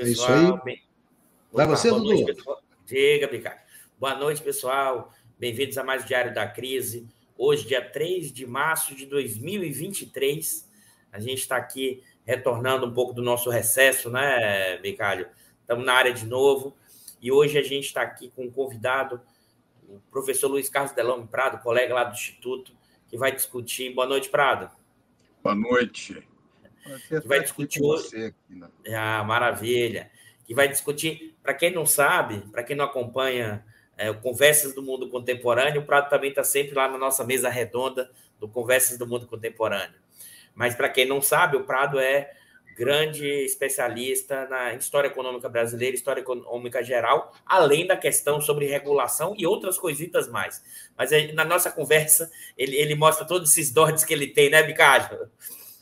Pessoal. É isso aí. Bem... Vai Opa, você, Dudu? Diga, Bicalho. Boa noite, pessoal. Bem-vindos a mais Diário da Crise. Hoje, dia 3 de março de 2023. A gente está aqui retornando um pouco do nosso recesso, né, Bicalho? Estamos na área de novo. E hoje a gente está aqui com um convidado, o professor Luiz Carlos Delome Prado, colega lá do Instituto, que vai discutir. Boa noite, Prado. Boa noite que vai discutir hoje. Né? Ah, maravilha. Que vai discutir, para quem não sabe, para quem não acompanha é, Conversas do Mundo Contemporâneo, o Prado também está sempre lá na nossa mesa redonda do Conversas do Mundo Contemporâneo. Mas para quem não sabe, o Prado é grande especialista na história econômica brasileira, história econômica geral, além da questão sobre regulação e outras coisitas mais. Mas na nossa conversa, ele, ele mostra todos esses dotes que ele tem, né, Bicalho?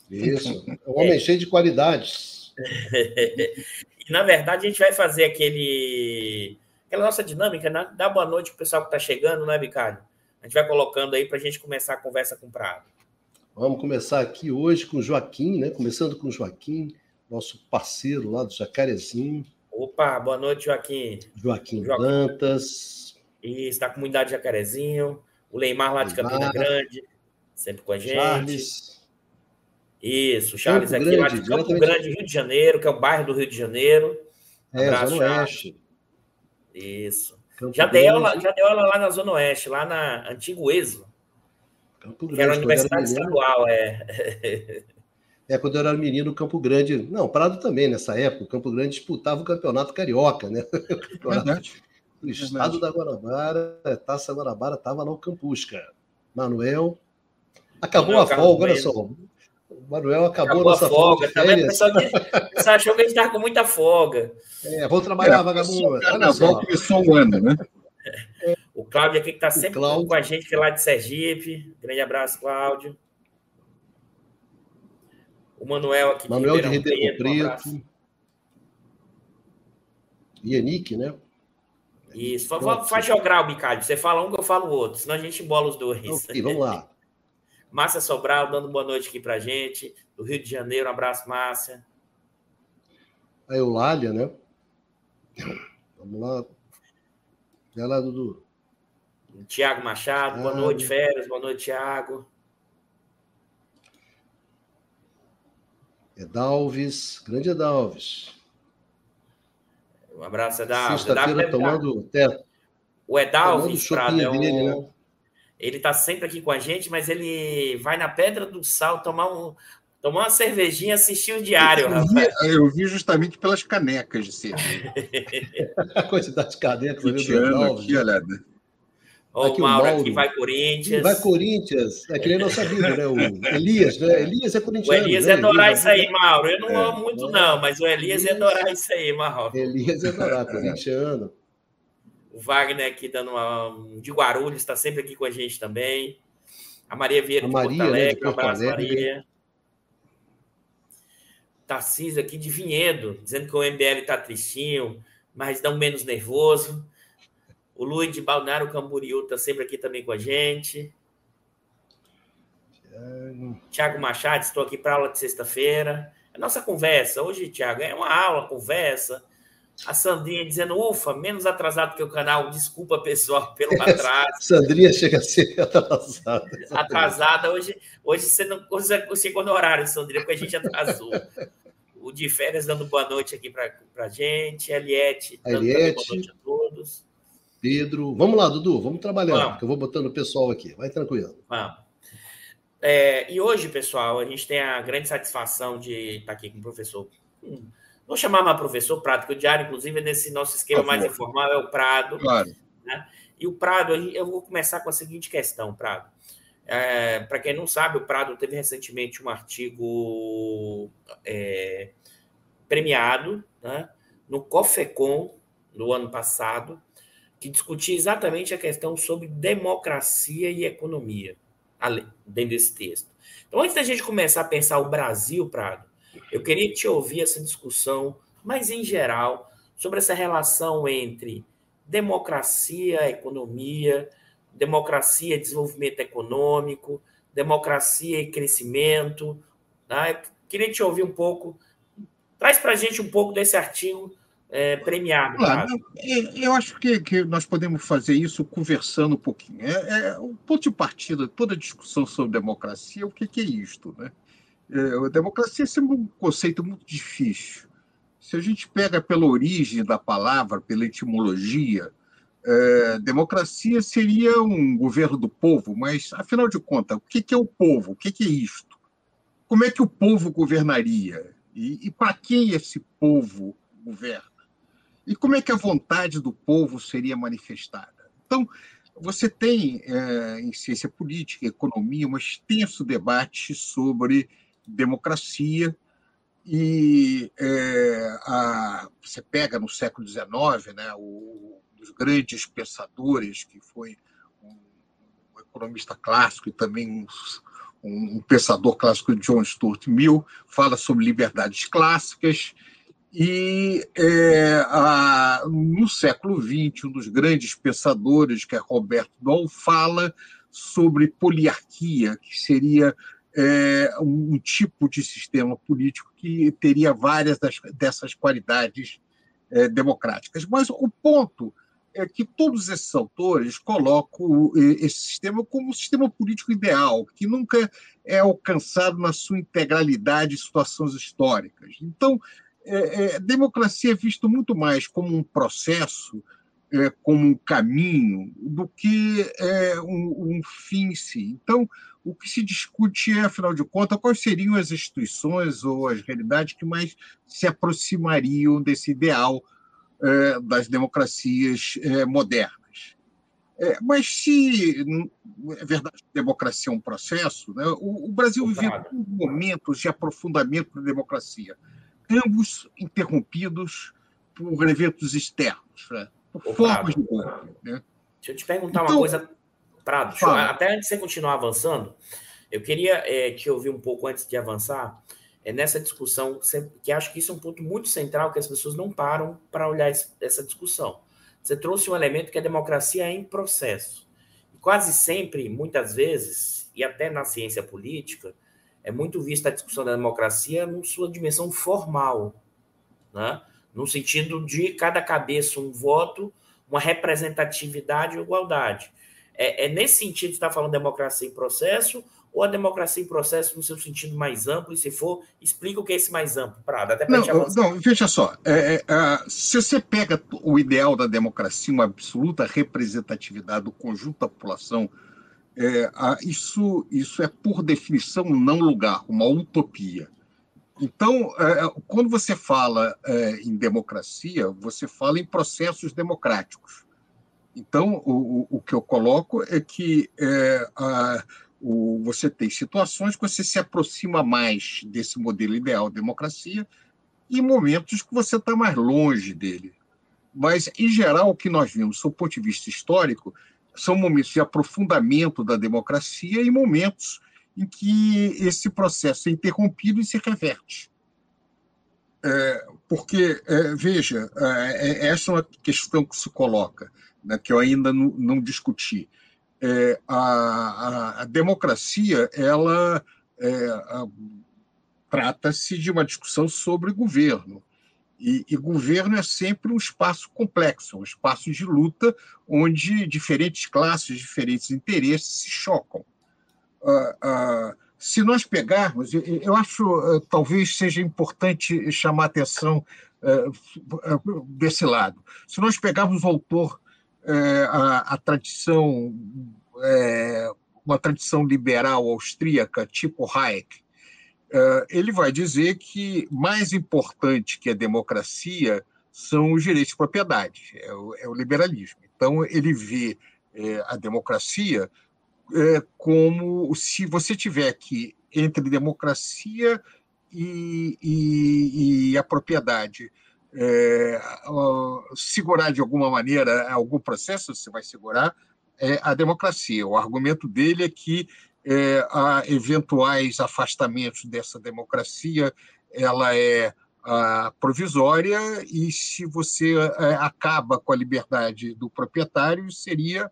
Isso, é um homem é. cheio de qualidades. e, na verdade, a gente vai fazer aquele aquela nossa dinâmica, né? dá boa noite para o pessoal que está chegando, né, Bicalho? A gente vai colocando aí para a gente começar a conversa com o Prado. Vamos começar aqui hoje com o Joaquim, né? Começando com o Joaquim, nosso parceiro lá do Jacarezinho. Opa, boa noite, Joaquim. Joaquim, Joaquim. Plantas. E está com a comunidade Jacarezinho. O Leimar lá de Campina Grande, sempre com a gente. Charles. Isso, Charles Campo aqui, Grande, lá de Campo Grande, Rio de Janeiro, que é o bairro do Rio de Janeiro. É, Abraço, Zona Oeste. Isso. já dei, aula, já deu aula lá na Zona Oeste, lá na Antigo ESO. Campo Grande, que era a Universidade era Estadual, é. É, quando eu era menino, Campo Grande. Não, Prado também, nessa época, o Campo Grande disputava o campeonato carioca, né? O campeonato do estado da Guanabara, Taça Guanabara, estava no Campusca. Manuel. Acabou Manuel a folga, olha só. Manuel acabou, acabou nossa a folga. Tá vendo? O pessoal, pessoal achou que a gente estava com muita folga. É, vou trabalhar, é, vagabundo. Carnaval começou um ano, né? O Cláudio aqui que está sempre Cláudio. com a gente, que é lá de Sergipe. Grande abraço, Cláudio. O Manuel aqui Manuel de Ribeirão Preto. Preto. Um e Enique, né? Isso. Pronto. Faz jogar o Bicalho. Você fala um que eu falo o outro, senão a gente bola os dois. Ok, vamos lá. Márcia Sobral dando boa noite aqui para gente, do Rio de Janeiro. Um abraço, Márcia. A Eulália, né? Vamos lá. Vai lá, Dudu. Tiago Machado, boa noite, Férias. Boa noite, Tiago. Edalves, grande Edalves. Um abraço, Edalves. Sexta-feira tomando teto. O Edalves, Prado, é um... Dele, né? Ele está sempre aqui com a gente, mas ele vai na Pedra do Sal tomar um, tomar uma cervejinha, assistir o diário. Eu vi, eu vi justamente pelas canecas de cerveja. a quantidade de canecas. aqui, olha. Ó, aqui, o Mauro, Mauro aqui vai Corinthians. Vai Corinthians. É que nem a nossa vida, né? O Elias, né? Elias é corintiano. O Elias né? é adorar isso aí, Mauro. Eu não é, amo muito, não, mas o Elias é adorar isso aí, Mauro. Elias é adorar, corintiano. O Wagner aqui dando uma. De Guarulhos, está sempre aqui com a gente também. A Maria Vieira de Maria, Porto Alegre. Né, de Porto um abraço, Alegre. Maria. Tarcísio aqui de Vinhedo, dizendo que o MBL está tristinho, mas não menos nervoso. O Luiz de Balneário Camboriú está sempre aqui também com a gente. Tiago Machado, estou aqui para aula de sexta-feira. É nossa conversa. Hoje, Tiago, é uma aula, conversa. A Sandrinha dizendo, ufa, menos atrasado que o canal. Desculpa, pessoal, pelo atraso. Sandrinha chega a ser atrasada. Atrasada. Hoje, hoje você não conseguiu no horário, Sandrinha, porque a gente atrasou. O de férias dando boa noite aqui para a gente. Eliette, dando Eliette, boa noite a todos. Pedro. Vamos lá, Dudu, vamos trabalhar, vamos. que eu vou botando o pessoal aqui. Vai tranquilo. Vamos. É, e hoje, pessoal, a gente tem a grande satisfação de estar aqui com o professor. Hum, vou chamar mais professor Prado, que o diário, inclusive, nesse nosso esquema mais informal, é o Prado. Claro. Né? E o Prado, eu vou começar com a seguinte questão, Prado. É, Para quem não sabe, o Prado teve recentemente um artigo é, premiado né, no COFECON, no ano passado, que discutia exatamente a questão sobre democracia e economia, dentro desse texto. Então, antes da gente começar a pensar o Brasil, Prado, eu queria te ouvir essa discussão, mas em geral, sobre essa relação entre democracia, economia, democracia e desenvolvimento econômico, democracia e crescimento. Tá? queria te ouvir um pouco. Traz para a gente um pouco desse artigo é, premiado. Claro, eu acho que, que, nós podemos fazer isso conversando um pouquinho. É, é o ponto de partida, toda discussão sobre democracia, o que, que é isto? Né? É, a democracia é sempre um conceito muito difícil. Se a gente pega pela origem da palavra, pela etimologia, é, democracia seria um governo do povo, mas, afinal de contas, o que, é o povo? O que, que é isto? Como é que o povo governaria? E, e para quem esse povo governa? E como é que a vontade do povo seria manifestada? Então, você tem é, em ciência política, economia, um extenso debate sobre democracia e é, a, você pega no século XIX, né, o, um dos grandes pensadores que foi um, um economista clássico e também um, um pensador clássico, John Stuart Mill, fala sobre liberdades clássicas e é, a, no século XX, um dos grandes pensadores, que é Roberto Doll, fala sobre poliarquia, que seria é, um, tipo de sistema político que teria várias das, dessas qualidades é, democráticas. Mas o ponto é que todos esses autores colocam esse sistema como um sistema político ideal, que nunca é alcançado na sua integralidade em situações históricas. Então, é, é, democracia é visto muito mais como um processo, é, como um caminho, do que é, um, um, fim em si. Então, o que se discute é, afinal de contas, quais seriam as instituições ou as realidades que mais se aproximariam desse ideal é, das democracias é, modernas. mas se é verdade que a democracia é um processo, né, o, o Brasil vive momentos de aprofundamento da democracia ambos interrompidos por eventos externos, né? Formas de golpe. Né? Deixa eu te perguntar então, uma coisa, Prado, eu, até antes de você continuar avançando, eu queria é, te ouvir um pouco antes de avançar é, nessa discussão, que acho que isso é um ponto muito central que as pessoas não param para olhar essa discussão. Você trouxe um elemento que a democracia é em processo. E quase sempre, muitas vezes, e até na ciência política, é muito vista a discussão da democracia em sua dimensão formal, né? No sentido de cada cabeça um voto, uma representatividade e igualdade. É, é nesse sentido que está falando democracia em processo ou a democracia em processo no seu sentido mais amplo? E se for, explica o que é esse mais amplo, Prada. Até não, não, veja só. É, é, se você pega o ideal da democracia, uma absoluta representatividade do conjunto da população, é, isso, isso é, por definição, não lugar, uma utopia. Então, é, quando você fala é, em democracia, você fala em processos democráticos. Então, o, o que eu coloco é que é, a, o, você tem situações que você se aproxima mais desse modelo ideal de democracia e momentos que você está mais longe dele. Mas, em geral, o que nós vimos, do ponto de vista histórico, são momentos de aprofundamento da democracia e momentos em que esse processo é interrompido e se reverte. É, porque, é, veja, é, é essa é uma questão que se coloca, né, que eu ainda não, não discuti. É, a, a, a, democracia, ela é, trata-se de uma discussão sobre governo. E, e, governo é sempre um espaço complexo, um espaço de luta onde diferentes classes, diferentes interesses se chocam. Uh, uh, se nós pegarmos, eu, acho uh, talvez seja importante chamar atenção desse lado. Se nós pegarmos o autor, a, a, tradição uma tradição liberal austríaca, tipo Hayek, ele vai dizer que mais importante que a democracia são os direitos de propriedade, é o, é o liberalismo. Então, ele vê a democracia é, como se você tiver que, entre democracia e, e, e a propriedade, é, segurar de alguma maneira algum processo, você vai segurar é a democracia. O argumento dele é que é, há eventuais afastamentos dessa democracia, ela é a, provisória, e se você é, acaba com a liberdade do proprietário, seria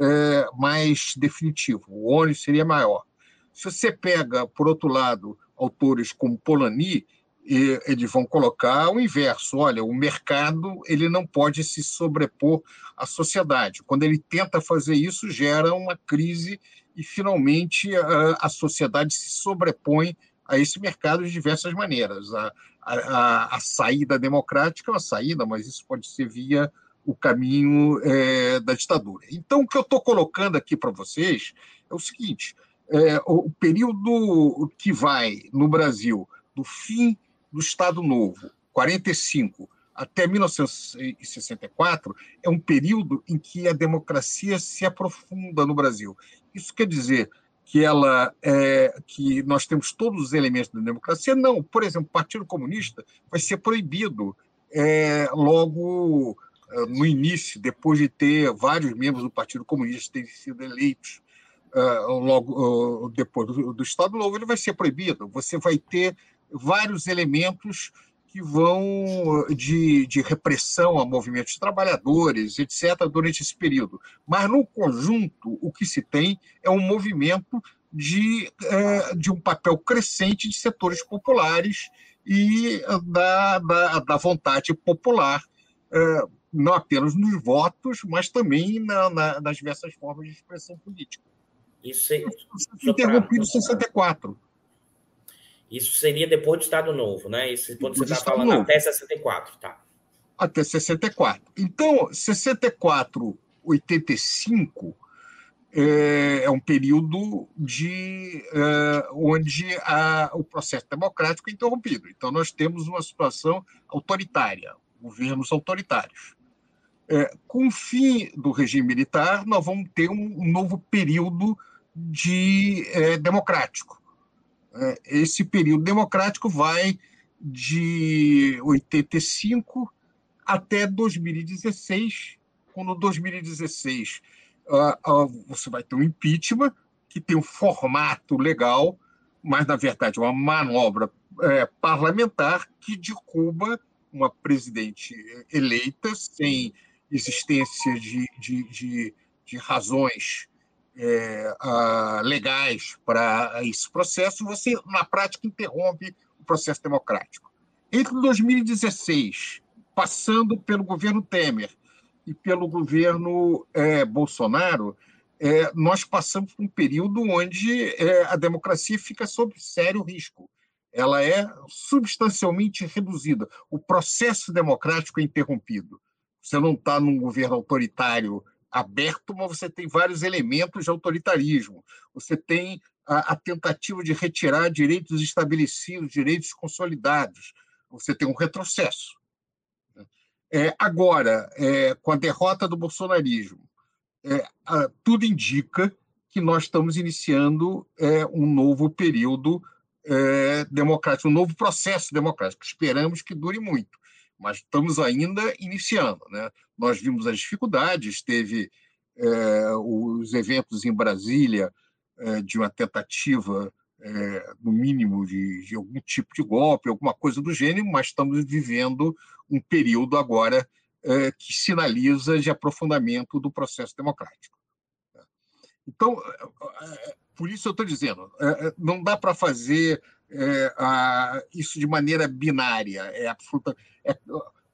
é, mais definitivo, o ônus seria maior. Se você pega, por outro lado, autores como Polanyi, eles vão colocar o inverso. Olha, o mercado ele não pode se sobrepor à sociedade. Quando ele tenta fazer isso, gera uma crise e, finalmente, a, a sociedade se sobrepõe a esse mercado de diversas maneiras. A, a, a saída democrática é uma saída, mas isso pode ser via o caminho é, da ditadura. Então, o que eu estou colocando aqui para vocês é o seguinte: é, o período que vai no Brasil do fim do Estado Novo, 45 até 1964, é um período em que a democracia se aprofunda no Brasil. Isso quer dizer que ela é, que nós temos todos os elementos da democracia? Não. Por exemplo, o Partido Comunista vai ser proibido é, logo no início, depois de ter vários membros do Partido Comunista terem sido eleitos uh, logo uh, depois do, do Estado Novo, ele vai ser proibido. Você vai ter vários elementos que vão de, de repressão a movimentos trabalhadores, etc., durante esse período. Mas, no conjunto, o que se tem é um movimento de, de um papel crescente de setores populares e da, da, da vontade popular, não apenas nos votos, mas também na, na, nas diversas formas de expressão política. Isso é. Interrompido em 64. Isso seria depois do Estado Novo, né? Isso quando você está falando Novo. até 64, tá? Até 64. Então, 64, 85 é, é um período de é, onde a, o processo democrático é interrompido. Então, nós temos uma situação autoritária, governos autoritários. É, com o fim do regime militar, nós vamos ter um, novo período de é, democrático. É, esse período democrático vai de 85 até 2016, quando 2016 uh, uh, você vai ter um impeachment que tem um formato legal, mas na verdade é uma manobra é, parlamentar que derruba uma presidente eleita sem existência de, de, de, de razões é, legais para esse processo, você, na prática, interrompe o processo democrático. Entre 2016, passando pelo governo Temer e pelo governo é, Bolsonaro, é, nós passamos por um período onde é, a democracia fica sob sério risco. Ela é substancialmente reduzida. O processo democrático é interrompido. Você não está num governo autoritário aberto, mas você tem vários elementos de autoritarismo. Você tem a, a tentativa de retirar direitos estabelecidos, direitos consolidados. Você tem um retrocesso. É, agora, é, com a derrota do bolsonarismo, é, a, tudo indica que nós estamos iniciando é, um novo período é, democrático, um novo processo democrático. Esperamos que dure muito mas estamos ainda iniciando. Né? Nós vimos as dificuldades, teve é, os eventos em Brasília é, de uma tentativa, é, no mínimo, de, de, algum tipo de golpe, alguma coisa do gênero, mas estamos vivendo um período agora é, que sinaliza de aprofundamento do processo democrático. Então, é, é, por isso eu estou dizendo, não dá para fazer isso de maneira binária. É absoluta. É,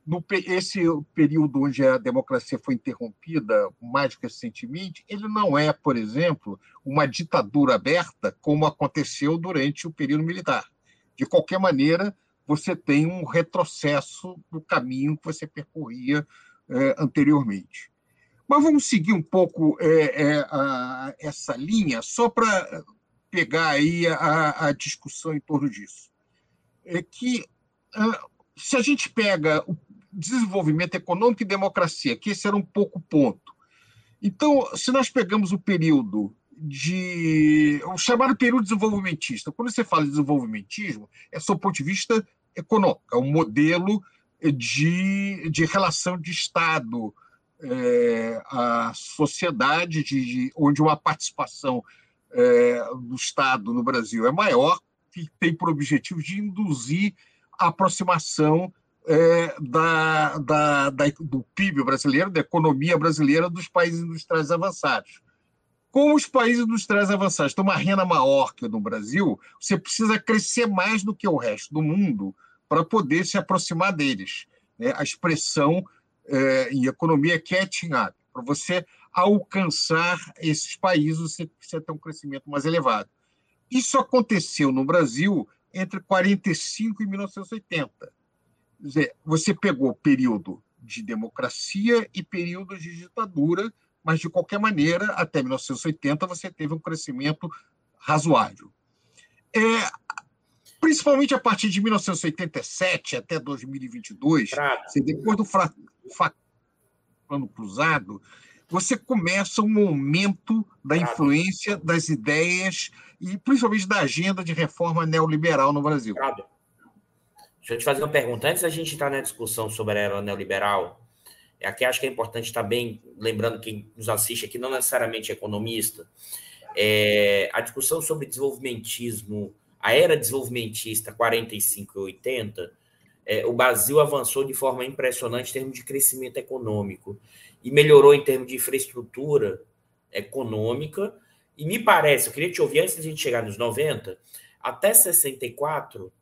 no, esse período onde a democracia foi interrompida mais recentemente, ele não é, por exemplo, uma ditadura aberta como aconteceu durante o período militar. De qualquer maneira, você tem um retrocesso do caminho que você percorria é, anteriormente. Mas vamos seguir um pouco é, é, a, essa linha, só para pegar aí a, a, discussão em torno disso. É que se a gente pega o desenvolvimento econômico e democracia, que esse era um pouco ponto. Então, se nós pegamos o período de. o chamado período desenvolvimentista, quando você fala de desenvolvimentismo, é sob o ponto de vista econômico, é um modelo de, de relação de Estado, é, a sociedade, de, de, onde uma participação é, do Estado no Brasil é maior, que tem por objetivo de induzir aproximação é, da, da, da, do PIB brasileiro, da economia brasileira, dos países industriais avançados. Como os países industriais avançados têm uma renda maior que no Brasil, você precisa crescer mais do que o resto do mundo para poder se aproximar deles. Né? A expressão é, em economia é catching up. Para você alcançar esses países, você precisa ter um crescimento mais elevado. Isso aconteceu no Brasil entre 45 e 1980. Quer dizer, você pegou período de democracia e período de ditadura, mas de qualquer maneira, até 1980 você teve um crescimento razoável. É, principalmente a partir de 1987 até 2022, você, depois do fra, fra, plano cruzado, você começa um aumento da influência das ideias e principalmente da agenda de reforma neoliberal no Brasil. Deixa eu te fazer uma pergunta. Antes da gente entrar na discussão sobre a era neoliberal, aqui acho que é importante também, lembrando quem nos assiste aqui, não necessariamente economista, é, a discussão sobre desenvolvimentismo, a era desenvolvimentista 45 e 80, é, o Brasil avançou de forma impressionante em termos de crescimento econômico e melhorou em termos de infraestrutura econômica. E me parece, eu queria te ouvir antes de a gente chegar nos 90, até 64,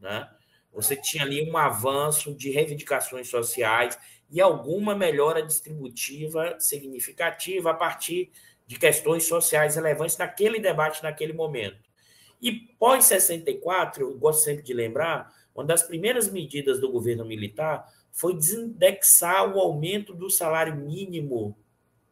né, você tinha ali um avanço de reivindicações sociais e alguma melhora distributiva significativa a partir de questões sociais relevantes naquele debate, naquele momento. E pós 64, eu gosto sempre de lembrar, uma das primeiras medidas do governo militar foi desindexar o aumento do salário mínimo,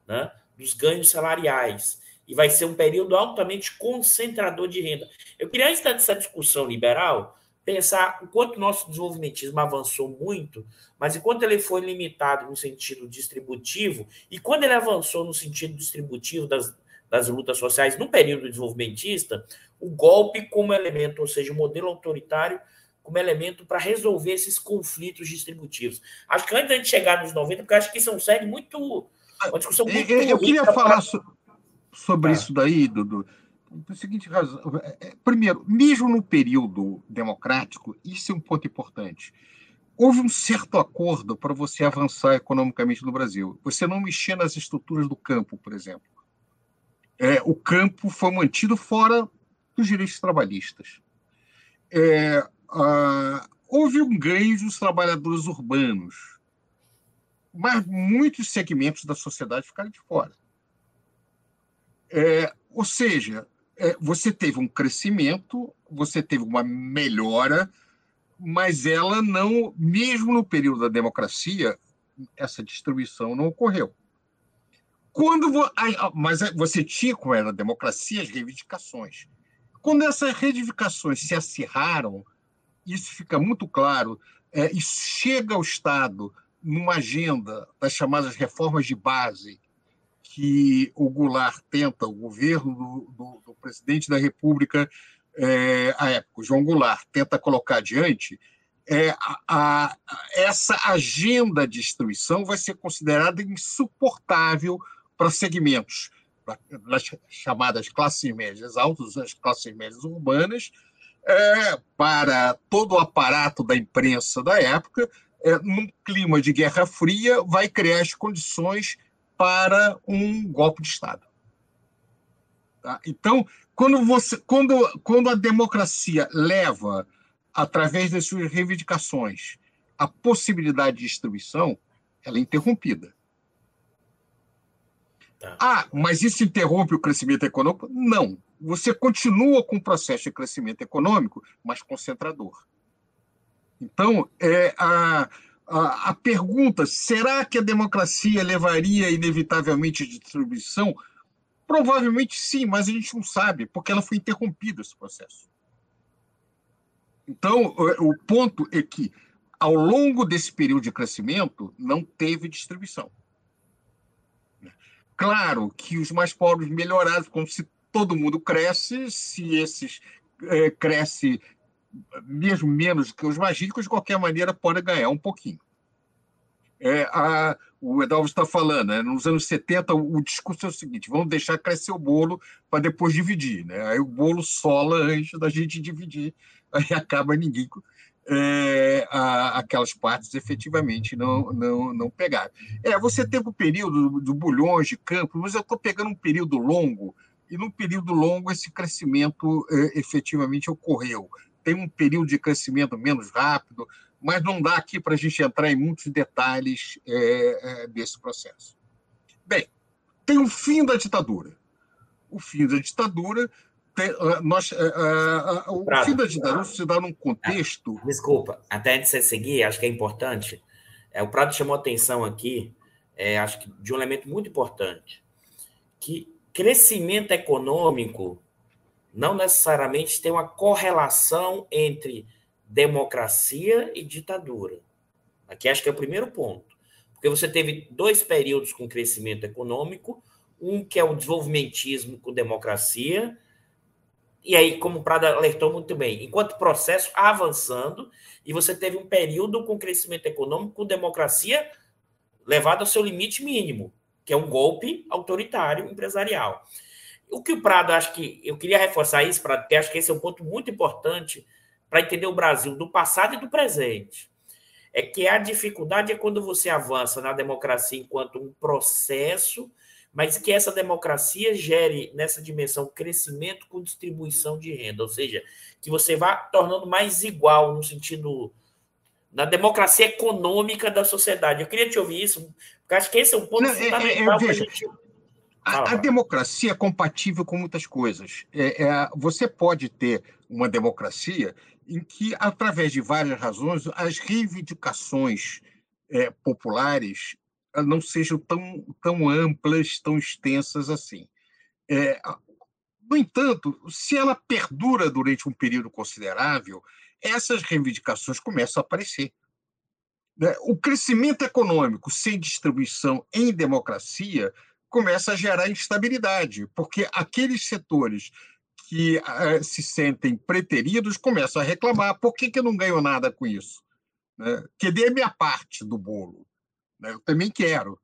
né, dos ganhos salariais. E vai ser um período altamente concentrador de renda. Eu queria, antes dessa discussão liberal, pensar o quanto o nosso desenvolvimentismo avançou muito, mas enquanto ele foi limitado no sentido distributivo, e quando ele avançou no sentido distributivo das, das lutas sociais no período desenvolvimentista, o golpe como elemento, ou seja, o modelo autoritário como elemento para resolver esses conflitos distributivos. Acho que antes da gente chegar nos 90, porque acho que isso é um segue muito. Uma discussão muito. Eu, eu queria falar pra... sobre ah. isso daí, Dudu. Por seguinte razão. É, é, primeiro, mesmo no período democrático, isso é um ponto importante. Houve um certo acordo para você avançar economicamente no Brasil. Você não mexer nas estruturas do campo, por exemplo. É, o campo foi mantido fora dos direitos trabalhistas. É, ah, houve um ganho dos trabalhadores urbanos, mas muitos segmentos da sociedade ficaram de fora. É, ou seja, é, você teve um crescimento, você teve uma melhora, mas ela não, mesmo no período da democracia, essa distribuição não ocorreu. Quando mas você tinha, como era a democracia, as reivindicações. Quando essas reivindicações se acirraram, isso fica muito claro, é, e chega ao Estado numa agenda das chamadas reformas de base, que o Goulart tenta, o governo do, do, do presidente da República, é, à época, João Goulart, tenta colocar adiante, é, a, a, essa agenda de destruição vai ser considerada insuportável para segmentos, das chamadas classes médias altas, as classes médias urbanas, é, para todo o aparato da imprensa da época, é, num clima de Guerra Fria, vai criar as condições para um golpe de Estado. Tá? Então, quando, você, quando, quando a democracia leva, através das suas reivindicações, a possibilidade de destruição, ela é interrompida. Tá. Ah, mas isso interrompe o crescimento econômico? Não você continua com o processo de crescimento econômico, mas concentrador. Então, é, a, a, pergunta: será que a democracia levaria inevitavelmente à distribuição? Provavelmente sim, mas a gente não sabe, porque ela foi interrompida esse processo. Então, o ponto é que, ao longo desse período de crescimento, não teve distribuição. Claro que os mais pobres melhoraram, como se todo mundo cresce, se esses é, cresce mesmo menos que os mais ricos, de qualquer maneira, podem ganhar um pouquinho. É, a, o Edalvo está falando, né? nos anos 70, o, o, discurso é o seguinte: vamos deixar crescer o bolo para depois dividir. Né? Aí o bolo sola antes da gente dividir, aí acaba ninguém. É, a, aquelas partes efetivamente não, não, não pegaram. É, você teve o período do, do bulhões de campo, mas eu estou pegando um período longo, e num período longo esse crescimento é, efetivamente ocorreu. Tem um período de crescimento menos rápido, mas não dá aqui para a gente entrar em muitos detalhes é, é, desse processo. Bem, tem o fim da ditadura. O fim da ditadura, tem, ah, nós, uh, uh, o Prado, fim da ditadura se dá num contexto. Ah, desculpa, até antes de você seguir, acho que é importante. É, o Prado chamou atenção aqui, é, acho que de um elemento muito importante, que crescimento econômico não necessariamente tem uma correlação entre democracia e ditadura. Aqui acho que é o primeiro ponto. Porque você teve dois períodos com crescimento econômico, um que é o desenvolvimentismo com democracia, e aí, como o Prado alertou muito bem, enquanto processo avançando, e você teve um período com crescimento econômico com democracia levado ao seu limite mínimo, que é um golpe autoritário empresarial. O que o Prado, acho que eu queria reforçar isso, Prado, porque acho que esse é um ponto muito importante para entender o Brasil do passado e do presente. É que a dificuldade é quando você avança na democracia enquanto um processo, mas que essa democracia gere nessa dimensão crescimento com distribuição de renda, ou seja, que você vá tornando mais igual no sentido da democracia econômica da sociedade. Eu queria te ouvir isso, porque acho que esse é um ponto Não, fundamental para a gente. A, a, democracia é compatível com muitas coisas. É, é, você pode ter uma democracia em que, através de várias razões, as reivindicações é, populares não sejam tão, tão amplas, tão extensas assim. É, no entanto, se ela perdura durante um período considerável, essas reivindicações começam a aparecer. Né? O crescimento econômico sem distribuição em democracia começa a gerar instabilidade, porque aqueles setores que uh, se sentem preteridos começam a reclamar: por que, que eu não ganho nada com isso? Né? Que dê minha parte do bolo. Né? Eu também quero.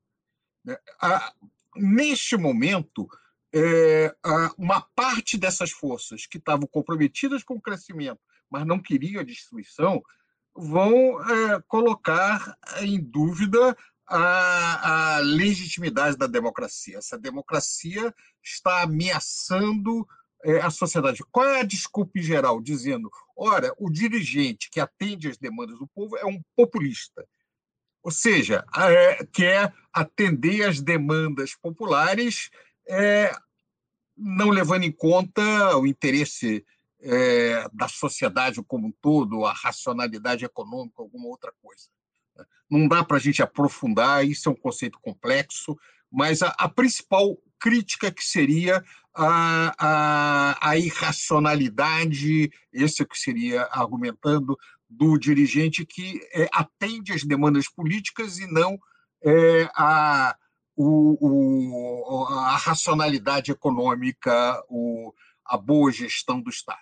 Né? Ah, neste momento, é, uma parte dessas forças que estavam comprometidas com o crescimento, mas não queriam a destruição, vão é, colocar em dúvida a, a, legitimidade da democracia. Essa democracia está ameaçando é, a sociedade. Qual é a desculpa geral? Dizendo, ora, o dirigente que atende às demandas do povo é um populista. Ou seja, é, quer atender às demandas populares, é, não levando em conta o interesse é, da sociedade como um todo, a racionalidade econômica, alguma outra coisa. Não dá para a gente aprofundar, isso é um conceito complexo, mas a, a principal crítica que seria a, a, a irracionalidade, esse é que seria argumentando, do dirigente que é, atende às demandas políticas e não é, a, o, o, a racionalidade econômica, o, a boa gestão do Estado.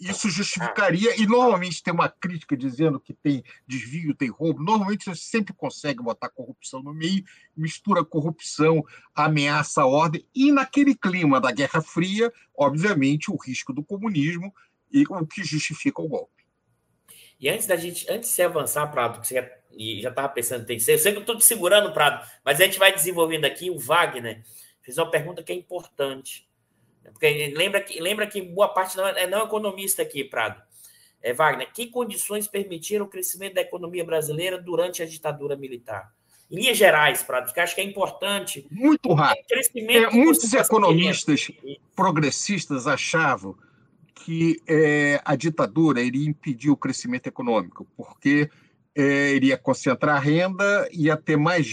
Isso justificaria, e normalmente tem uma crítica dizendo que tem desvio, tem roubo. Normalmente você sempre consegue botar corrupção no meio, mistura corrupção, ameaça a ordem, e naquele clima da Guerra Fria, obviamente, o risco do comunismo e o que justifica o golpe. E antes da gente, antes de você avançar, Prado, que você já, estava pensando em terceiro, eu sei que eu estou te segurando, Prado, mas a gente vai desenvolvendo aqui. O Wagner fez uma pergunta que é importante. Porque lembra que, lembra que boa parte não é, é não economista aqui, Prado. É, Wagner, que condições permitiram o crescimento da economia brasileira durante a ditadura militar? Em linhas gerais, Prado, porque acho que é importante. Muito rápido. É, muitos economistas progressistas achavam que é, a ditadura iria impedir o crescimento econômico, porque é, iria concentrar a renda, ia ter mais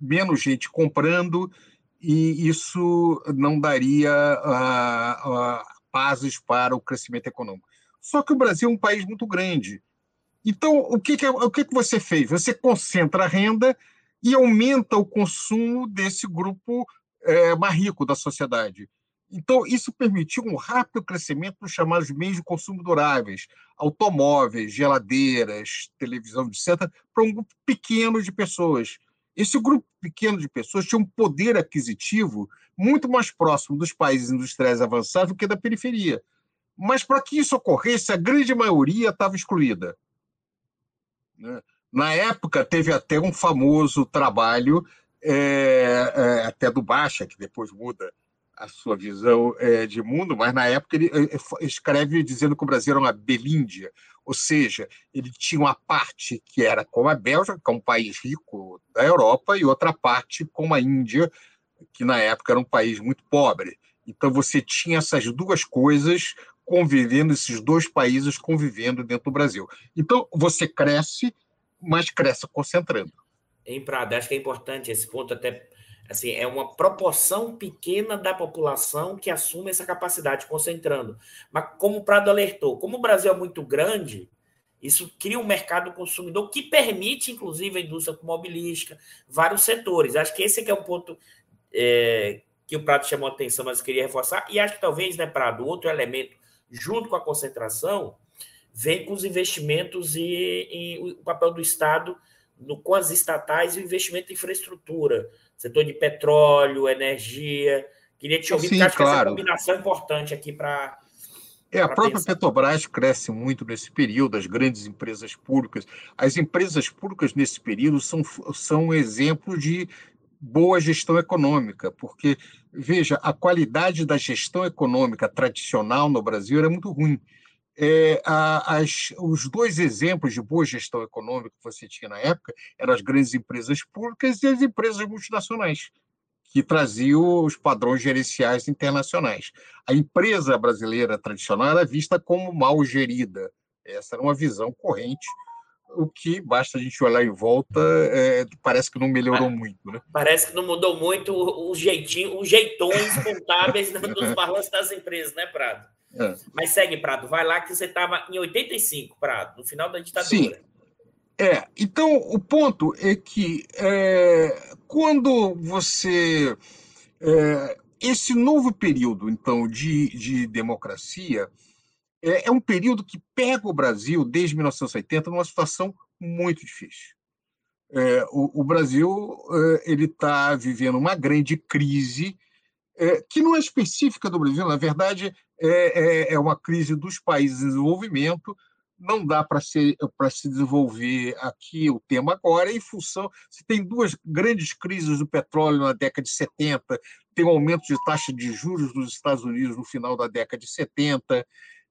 menos gente comprando, e isso não daria uh, uh, para o crescimento econômico. Só que o Brasil é um país muito grande. Então, o que, que, o que, que você fez? Você concentra a renda e aumenta o consumo desse grupo é, mais rico da sociedade. Então, isso permitiu um rápido crescimento dos chamados meios de consumo duráveis, automóveis, geladeiras, televisão, etc., para um grupo pequeno de pessoas. Esse grupo pequeno de pessoas tinha um poder aquisitivo muito mais próximo dos países industriais avançados do que da periferia. Mas para que isso ocorresse, a grande maioria estava excluída. Né? Na época, teve até um famoso trabalho, é, é, até do Baixa, que depois muda a sua visão é, de mundo, mas na época ele é, escreve dizendo que o Brasil era uma belíndia, ou seja, ele tinha uma parte que era como a Bélgica, que é um país rico da Europa, e outra parte como a Índia, que na época era um país muito pobre. Então você tinha essas duas coisas convivendo, esses dois países convivendo dentro do Brasil. Então você cresce, mas cresce concentrando. Em Prado, acho que é importante esse ponto até assim, é uma proporção pequena da população que assume essa capacidade, concentrando. Mas como o Prado alertou, como o Brasil é muito grande, isso cria um mercado consumidor que permite, inclusive, a indústria automobilística, vários setores. Acho que esse é um ponto é, que o Prado chamou a atenção, mas queria reforçar. E acho que talvez, né, Prado, outro elemento, junto com a concentração, vem com os investimentos e, e o papel do Estado no, com as estatais e o investimento em infraestrutura, setor de petróleo, energia. Queria te ouvir, Sim, porque acho claro. que essa combinação é importante aqui para. É, a própria pensar. Petrobras cresce muito nesse período, as grandes empresas públicas. As empresas públicas nesse período são, são um exemplo de boa gestão econômica, porque, veja, a qualidade da gestão econômica tradicional no Brasil era muito ruim. É, a, as, os dois exemplos de boa gestão econômica que você tinha na época eram as grandes empresas públicas e as empresas multinacionais, que traziam os padrões gerenciais internacionais. A empresa brasileira tradicional era vista como mal gerida. Essa era uma visão corrente o que basta a gente olhar em volta, é, parece que não melhorou muito, né? Parece que não mudou muito o jeitinho, os jeitões contábeis dos balanços das empresas, né, Prado? É. Mas segue, Prado, vai lá que você estava em 85, Prado, no final da ditadura. Sim. É, então o ponto é que é, quando você. É, esse novo período, então, de, de democracia é, é um período que pega o Brasil, desde 1980, numa situação muito difícil. É, o, o, Brasil é, ele está vivendo uma grande crise é, que não é específica do Brasil, na verdade é, é, é uma crise dos países em desenvolvimento. Não dá para se, se desenvolver aqui o tema agora, em função. Você tem duas grandes crises do petróleo na década de 70, tem um aumento de taxa de juros nos Estados Unidos no final da década de 70,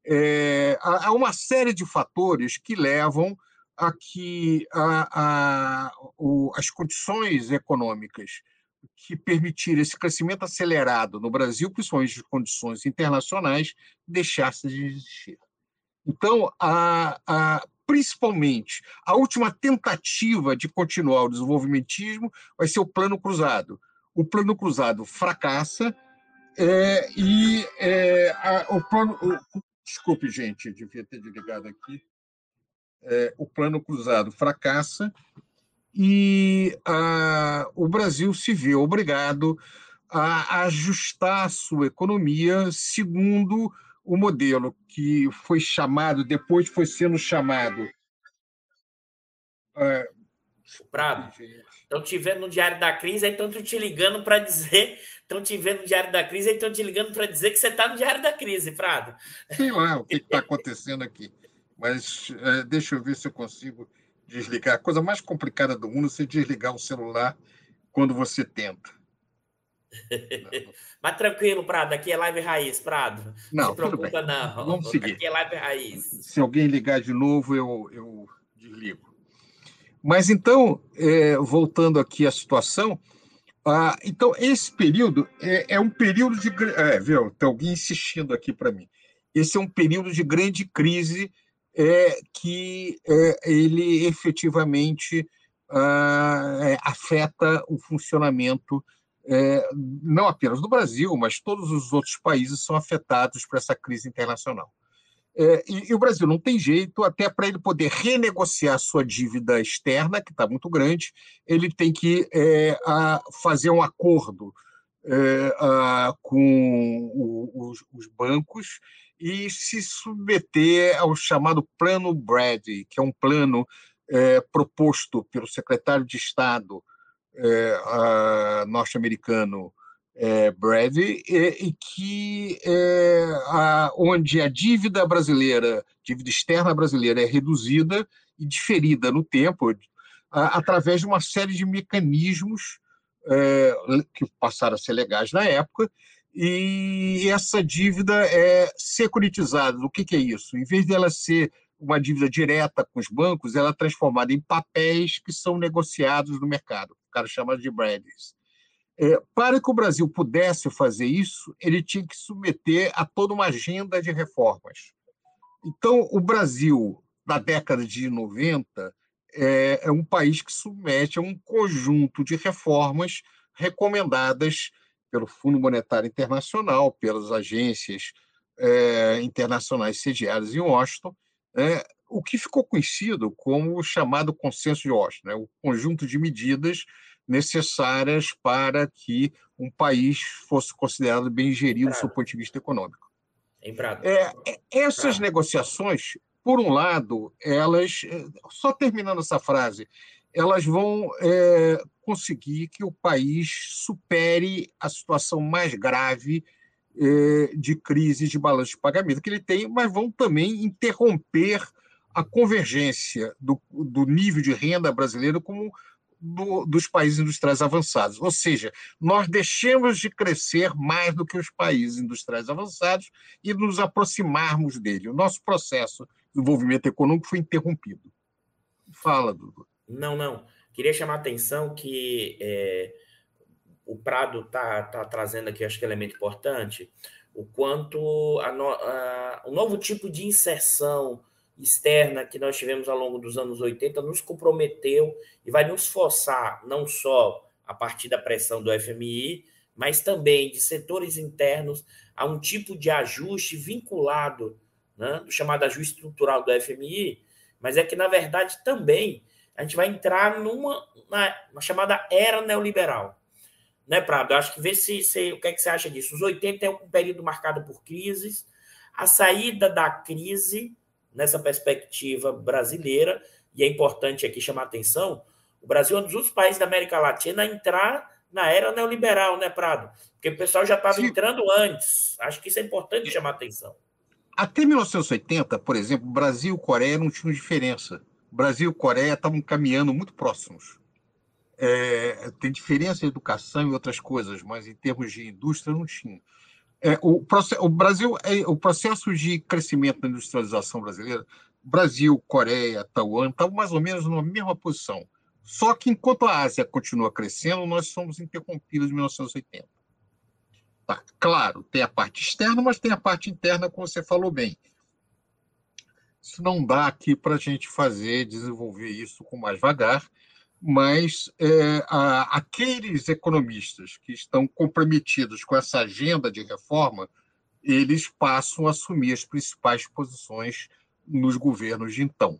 é, há uma série de fatores que levam a que a, a, o, as condições econômicas que permitiram esse crescimento acelerado no Brasil, principalmente as condições internacionais, deixassem de existir. Então, a, a, principalmente, a última tentativa de continuar o desenvolvimentismo vai ser o Plano Cruzado. O Plano Cruzado fracassa é, e é, a, o, plano, o, Desculpe, gente, devia ter desligado aqui. É, o plano cruzado fracassa e a, o Brasil se vê obrigado a ajustar a sua economia segundo o modelo que foi chamado, depois foi sendo chamado. É, Prado, estão te vendo no Diário da Crise, aí estão te ligando para dizer estão te vendo no Diário da Crise estão te ligando para dizer que você está no Diário da Crise, Prado. Sei lá o que está acontecendo aqui. Mas é, deixa eu ver se eu consigo desligar. A coisa mais complicada do mundo é você desligar o celular quando você tenta. Mas tranquilo, Prado, aqui é live raiz, Prado. Não, se preocupa, não. Vamos seguir. Aqui é live raiz. Se alguém ligar de novo, eu, eu desligo. Mas então, é, voltando aqui à situação, ah, então, esse período é, é um período de. É, viu? Tem alguém insistindo aqui para mim. Esse é um período de grande crise é que é, ele efetivamente ah, é, afeta o funcionamento é, não apenas do Brasil, mas todos os outros países são afetados por essa crise internacional. É, e, e, o Brasil não tem jeito, até para ele poder renegociar sua dívida externa, que está muito grande, ele tem que é, a, fazer um acordo é, a, com o, os, os, bancos e se submeter ao chamado Plano Brady, que é um plano é, proposto pelo secretário de Estado é, norte-americano é, Brady, e, que a, onde a dívida brasileira, dívida externa brasileira, é reduzida e diferida no tempo a, através de uma série de mecanismos é, que passaram a ser legais na época, e essa dívida é securitizada. O que, que é isso? Em vez dela ser uma dívida direta com os bancos, ela é transformada em papéis que são negociados no mercado. O cara chama de Bradys. É, para que o Brasil pudesse fazer isso, ele tinha que submeter a toda uma agenda de reformas. Então, o Brasil, na década de 90, é, é um país que submete a um conjunto de reformas recomendadas pelo Fundo Monetário Internacional, pelas agências é, internacionais sediadas em Washington, é, o que ficou conhecido como o chamado consenso de Washington, né? o conjunto de medidas necessárias para que um país fosse considerado bem gerido do seu ponto de vista econômico. É, é, essas negociações, por um lado, elas, é, só terminando essa frase, elas vão é, conseguir que o país supere a situação mais grave é, de crise de balanço de pagamento que ele tem, mas vão também interromper a convergência do, do nível de renda brasileiro como do, dos países industriais avançados. Ou seja, nós deixamos de crescer mais do que os países industriais avançados e nos aproximarmos dele. O nosso processo desenvolvimento econômico foi interrompido. Fala, Dudu. Não, não. Queria chamar a atenção que é, o Prado está tá trazendo aqui, acho que é um elemento importante, o quanto a no, a, o novo tipo de inserção externa que nós tivemos ao longo dos anos 80 nos comprometeu e vai nos forçar, não só a partir da pressão do FMI, mas também de setores internos, a um tipo de ajuste vinculado, né, do chamado ajuste estrutural do FMI, mas é que, na verdade, também a gente vai entrar numa, na, chamada era neoliberal né, Prado? Eu acho que vê se, se, o que, é que você acha disso. Os 80 é um período marcado por crises. A saída da crise, nessa perspectiva brasileira, e é importante aqui chamar a atenção, o Brasil é um dos últimos países da América Latina a entrar na era neoliberal, né, Prado? Porque o pessoal já estava entrando antes. Acho que isso é importante chamar a atenção. Até 1980, por exemplo, Brasil e Coreia não tinham diferença. Brasil e Coreia estavam caminhando muito próximos. É, tem diferença em educação e outras coisas, mas em termos de indústria não tinha. É, o, o, Brasil, é, o processo de crescimento da industrialização brasileira, Brasil, Coreia, Taiwan, estavam mais ou menos na mesma posição. Só que enquanto a Ásia continua crescendo, nós somos interrompidos em 1980. Tá, claro, tem a parte externa, mas tem a parte interna, como você falou bem. Isso não dá aqui para a gente fazer, desenvolver isso com mais vagar mas é, a, aqueles economistas que estão comprometidos com essa agenda de reforma, eles passam a assumir as principais posições nos governos de então.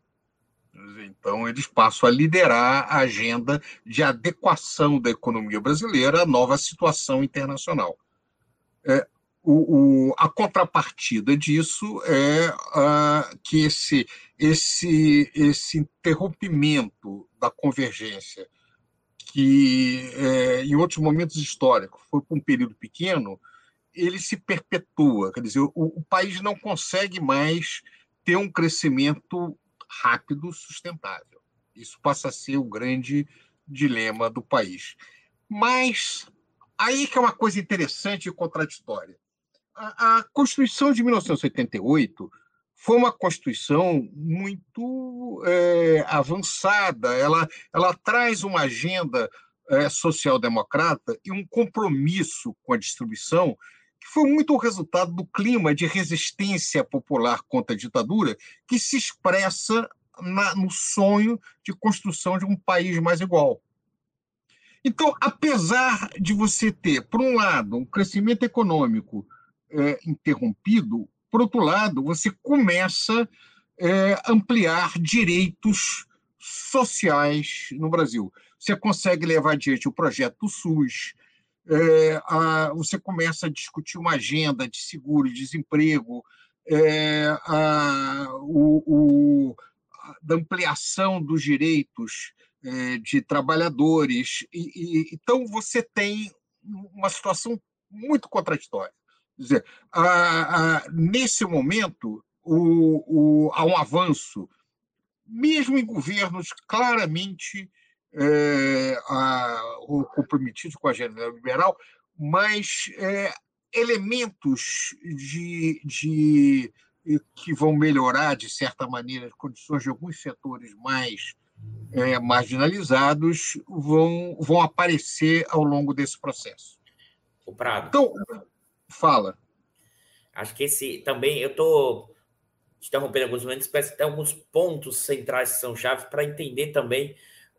Então, eles passam a liderar a agenda de adequação da economia brasileira à nova situação internacional. É, o, o, a contrapartida disso é uh, que esse, esse, esse interrompimento da convergência, que é, em outros momentos históricos foi por um período pequeno, ele se perpetua. Quer dizer, o, o país não consegue mais ter um crescimento rápido, sustentável. Isso passa a ser o grande dilema do país. Mas aí que é uma coisa interessante e contraditória a, Constituição de 1988 foi uma Constituição muito é, avançada. Ela, ela traz uma agenda é, social-democrata e um compromisso com a distribuição que foi muito o resultado do clima de resistência popular contra a ditadura que se expressa na, no sonho de construção de um país mais igual. Então, apesar de você ter, por um lado, um crescimento econômico é, interrompido, por outro lado, você começa é, a ampliar direitos sociais no Brasil. Você consegue levar adiante o projeto SUS, é, a, você começa a discutir uma agenda de seguro-desemprego, é, a, o, o, da ampliação dos direitos é, de trabalhadores. E, e, então, você tem uma situação muito contraditória. Quer dizer, a, a, nesse momento, o, o, há um avanço, mesmo em governos claramente é, a, comprometidos com a agenda liberal, mas é, elementos de, de, que vão melhorar, de certa maneira, as condições de alguns setores mais é, marginalizados vão, vão aparecer ao longo desse processo. O Prado. Então, fala. Acho que esse também, eu estou interrompendo alguns momentos, que tem alguns pontos centrais que são chaves para entender também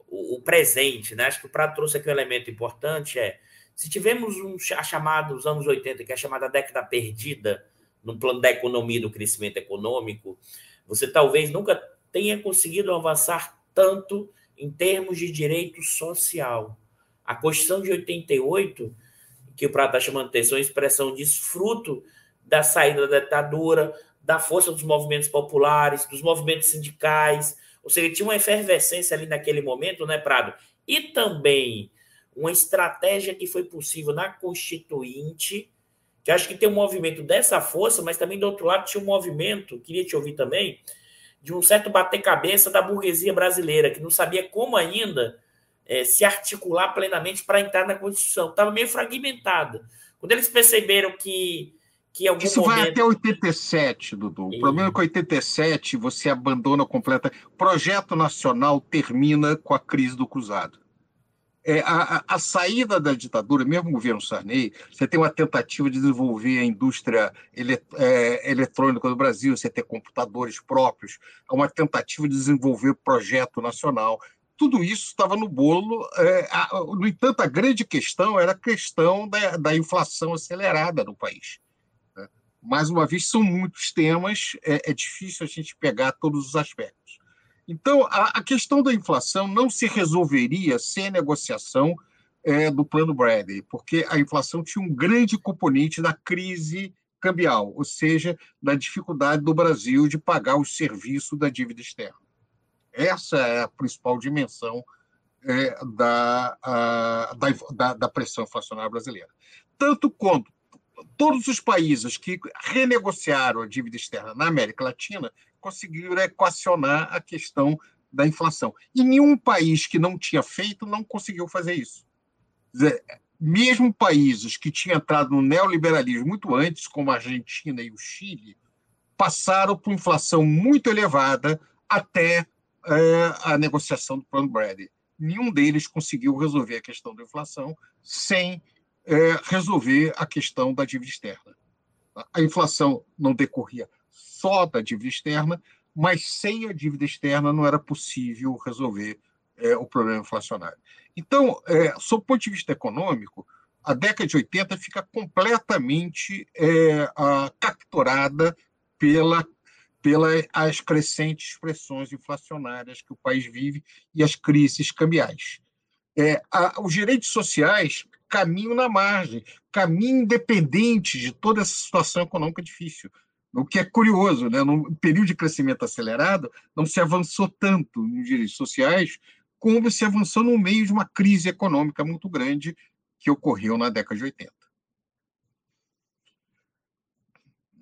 o, o, presente. Né? Acho que o Prado trouxe aqui um elemento importante, é se tivemos um, a chamada dos anos 80, que é a chamada década perdida, no plano da economia do crescimento econômico, você talvez nunca tenha conseguido avançar tanto em termos de direito social. A Constituição de 88, que o Prato está chamando de atenção, é expressão disso, fruto da saída da ditadura, da força dos movimentos populares, dos movimentos sindicais, ou seja, tinha uma efervescência ali naquele momento, né, Prado? E também uma estratégia que foi possível na Constituinte, que acho que tem um movimento dessa força, mas também do outro lado tinha um movimento, queria te ouvir também, de um certo bater-cabeça da burguesia brasileira, que não sabia como ainda é, se articular plenamente para entrar na Constituição. Estava meio fragmentada. Quando eles perceberam que, que algum Isso momento... vai até 87, Dudu. E... O problema é que 87 você abandona completa. O projeto nacional termina com a crise do Cruzado é, a, a, saída da ditadura, mesmo o governo Sarney, você tem uma tentativa de desenvolver a indústria é, eletrônica do Brasil, você tem computadores próprios, é uma tentativa de desenvolver projeto nacional. Tudo isso estava no bolo. É, a, no entanto, a grande questão era a questão da, da inflação acelerada no país. Né? Mais uma vez, são muitos temas, é, é difícil a gente pegar todos os aspectos. Então, a, a questão da inflação não se resolveria sem a negociação é, do plano Bradley, porque a inflação tinha um grande componente da crise cambial, ou seja, da dificuldade do Brasil de pagar o serviço da dívida externa. Essa é a principal dimensão é, da, a, da, da, pressão inflacionária brasileira. Tanto quanto todos os países que renegociaram a dívida externa na América Latina conseguiram equacionar a questão da inflação. E nenhum país que não tinha feito não conseguiu fazer isso. Dizer, mesmo países que tinham entrado no neoliberalismo muito antes, como a Argentina e o Chile, passaram por inflação muito elevada até é, a negociação do Plano Bradley. Nenhum deles conseguiu resolver a questão da inflação sem é, resolver a questão da dívida externa. A inflação não decorria só da dívida externa, mas sem a dívida externa não era possível resolver é, o problema inflacionário. Então, é, sob o ponto de vista econômico, a década de 80 fica completamente é, a, capturada pela, pelas crescentes pressões inflacionárias que o país vive e as crises cambiais. É, a, os direitos sociais caminham na margem, caminham independente de toda essa situação econômica difícil. O que é curioso, né? no período de crescimento acelerado, não se avançou tanto nos direitos sociais como se avançou no meio de uma crise econômica muito grande que ocorreu na década de 80.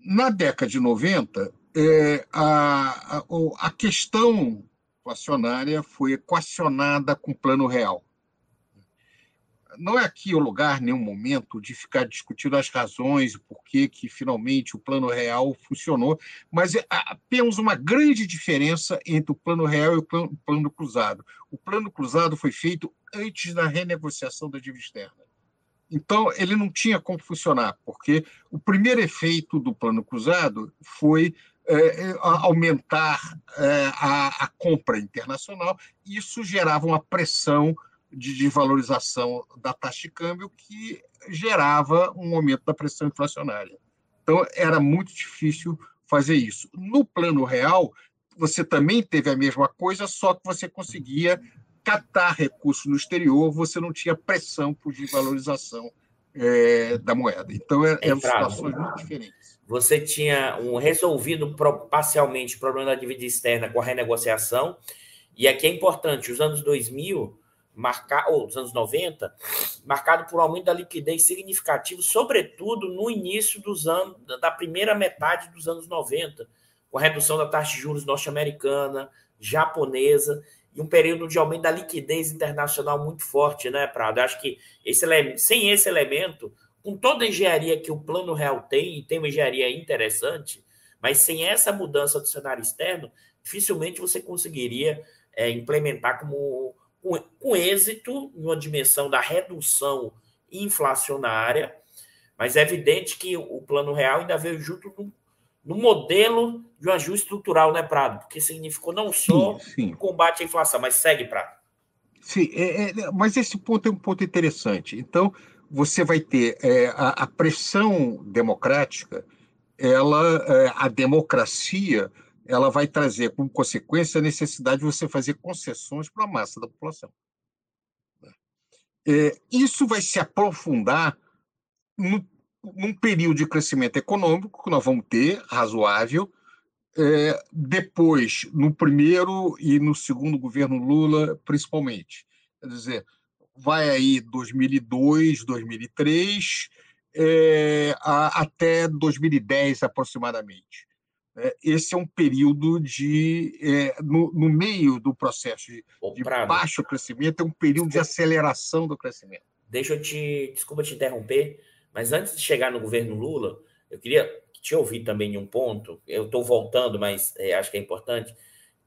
Na década de 90, é, a, a, a questão inflacionária foi equacionada com o plano real não é aqui o lugar, nem o momento de ficar discutindo as razões, o porquê que finalmente o plano real funcionou, mas é, temos uma grande diferença entre o plano real e o plano, plano cruzado. O plano cruzado foi feito antes da renegociação da dívida externa. Então, ele não tinha como funcionar, porque o primeiro efeito do plano cruzado foi é, aumentar é, a, a, compra internacional, e isso gerava uma pressão de desvalorização da taxa de câmbio que gerava um aumento da pressão inflacionária. Então, era muito difícil fazer isso. No plano real, você também teve a mesma coisa, só que você conseguia captar recursos no exterior, você não tinha pressão por desvalorização é, da moeda. Então, é, eram situações muito diferentes. Você tinha um resolvido parcialmente o problema da dívida externa com a renegociação, e aqui é importante, os anos 2000, marcar, ou os anos 90, marcado por um aumento da liquidez significativo, sobretudo no início dos anos, da primeira metade dos anos 90, com a redução da taxa de juros norte-americana, japonesa, e um período de aumento da liquidez internacional muito forte, né, Prado? Acho que esse, sem esse elemento, com toda a engenharia que o Plano Real tem, e tem uma engenharia interessante, mas sem essa mudança do cenário externo, dificilmente você conseguiria é, implementar como com, com êxito em uma dimensão da redução inflacionária, mas é evidente que o Plano Real ainda veio junto no, no modelo de um ajuste estrutural, né, Prado? Porque significou não só sim, sim. combate à inflação, mas segue, Prado. Sim, é, é, mas esse ponto é um ponto interessante. Então, você vai ter é, a, a, pressão democrática, ela, é, a democracia, ela vai trazer como consequência a necessidade de você fazer concessões para a massa da população. É, isso vai se aprofundar no, num período de crescimento econômico que nós vamos ter, razoável, é, depois, no primeiro e no segundo governo Lula, principalmente. Quer dizer, vai aí 2002, 2003, é, a, até 2010 aproximadamente. É, esse é um período de, é, no, no, meio do processo de, de baixo crescimento, é um período de aceleração do crescimento. Deixa eu te, desculpa te interromper, mas antes de chegar no governo Lula, eu queria te ouvir também em um ponto, eu estou voltando, mas é, acho que é importante,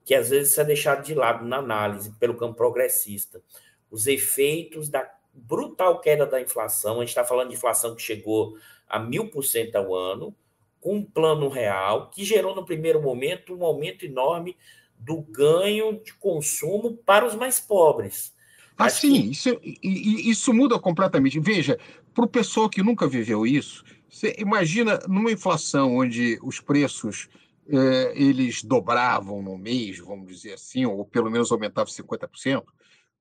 que às vezes isso é deixado de lado na análise pelo campo progressista. Os efeitos da brutal queda da inflação, a gente está falando de inflação que chegou a mil por cento ao ano, com um plano real, que gerou no primeiro momento um aumento enorme do ganho de consumo para os mais pobres. Ah, sim, que... isso, isso muda completamente. Veja, para o pessoal que nunca viveu isso, você imagina numa inflação onde os preços eh, eles dobravam no mês, vamos dizer assim, ou pelo menos aumentavam 50%,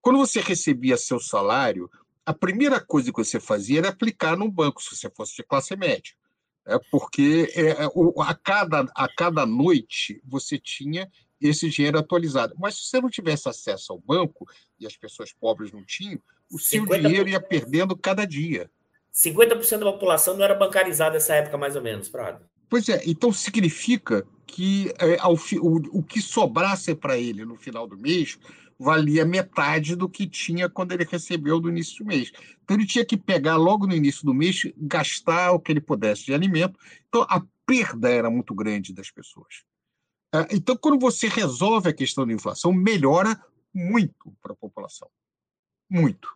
quando você recebia seu salário, a primeira coisa que você fazia era aplicar no banco, se você fosse de classe média. É porque é, é a, cada, a cada noite você tinha esse dinheiro atualizado. Mas se você não tivesse acesso ao banco, e as pessoas pobres não tinham, o seu 50... dinheiro ia perdendo cada dia. 50% da população não era bancarizada nessa época, mais ou menos, Prado. Pois é, então significa que é, ao, o, o que sobrasse para ele no final do mês valia metade do que tinha quando ele recebeu do início do mês. Então ele tinha que pegar logo no início do mês, gastar o que ele pudesse de alimento. Então a perda era muito grande das pessoas. É, então, quando você resolve a questão da inflação, melhora muito para a população. Muito.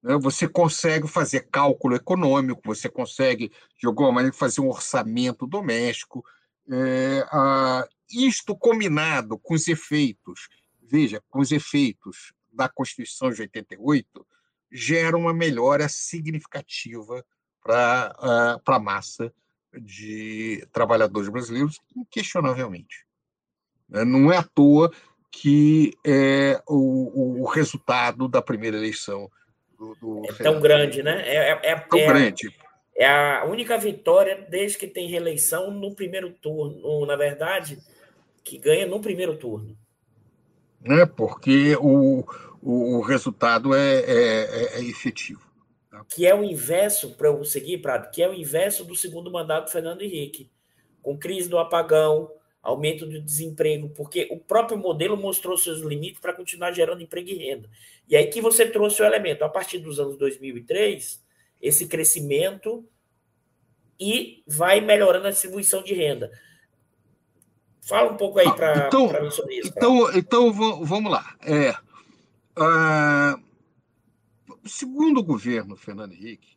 Né? Você consegue fazer cálculo econômico, você consegue, de alguma maneira, fazer um orçamento doméstico. É, a, isto combinado com os efeitos, veja, com os efeitos da Constituição de 88, gera uma melhora significativa para a massa de trabalhadores brasileiros, inquestionavelmente. Né? Não é à toa que é o, o resultado da primeira eleição do, do é tão grande, né? É, é, é tão é, grande. É a única vitória desde que tem reeleição no primeiro turno, na verdade, que ganha no primeiro turno. Né? Porque o, o, o resultado é, é, é efetivo. Tá? Que é o inverso, para eu seguir, Prado, que é o inverso do segundo mandato do Fernando Henrique. Com crise do apagão, aumento do desemprego, porque o próprio modelo mostrou seus limites para continuar gerando emprego e renda. E aí que você trouxe o elemento, a partir dos anos 2003, esse crescimento e vai melhorando a distribuição de renda. Fala um pouco aí para então, mim sobre isso. Então, então vamos lá. É, uh, segundo o governo Fernando Henrique,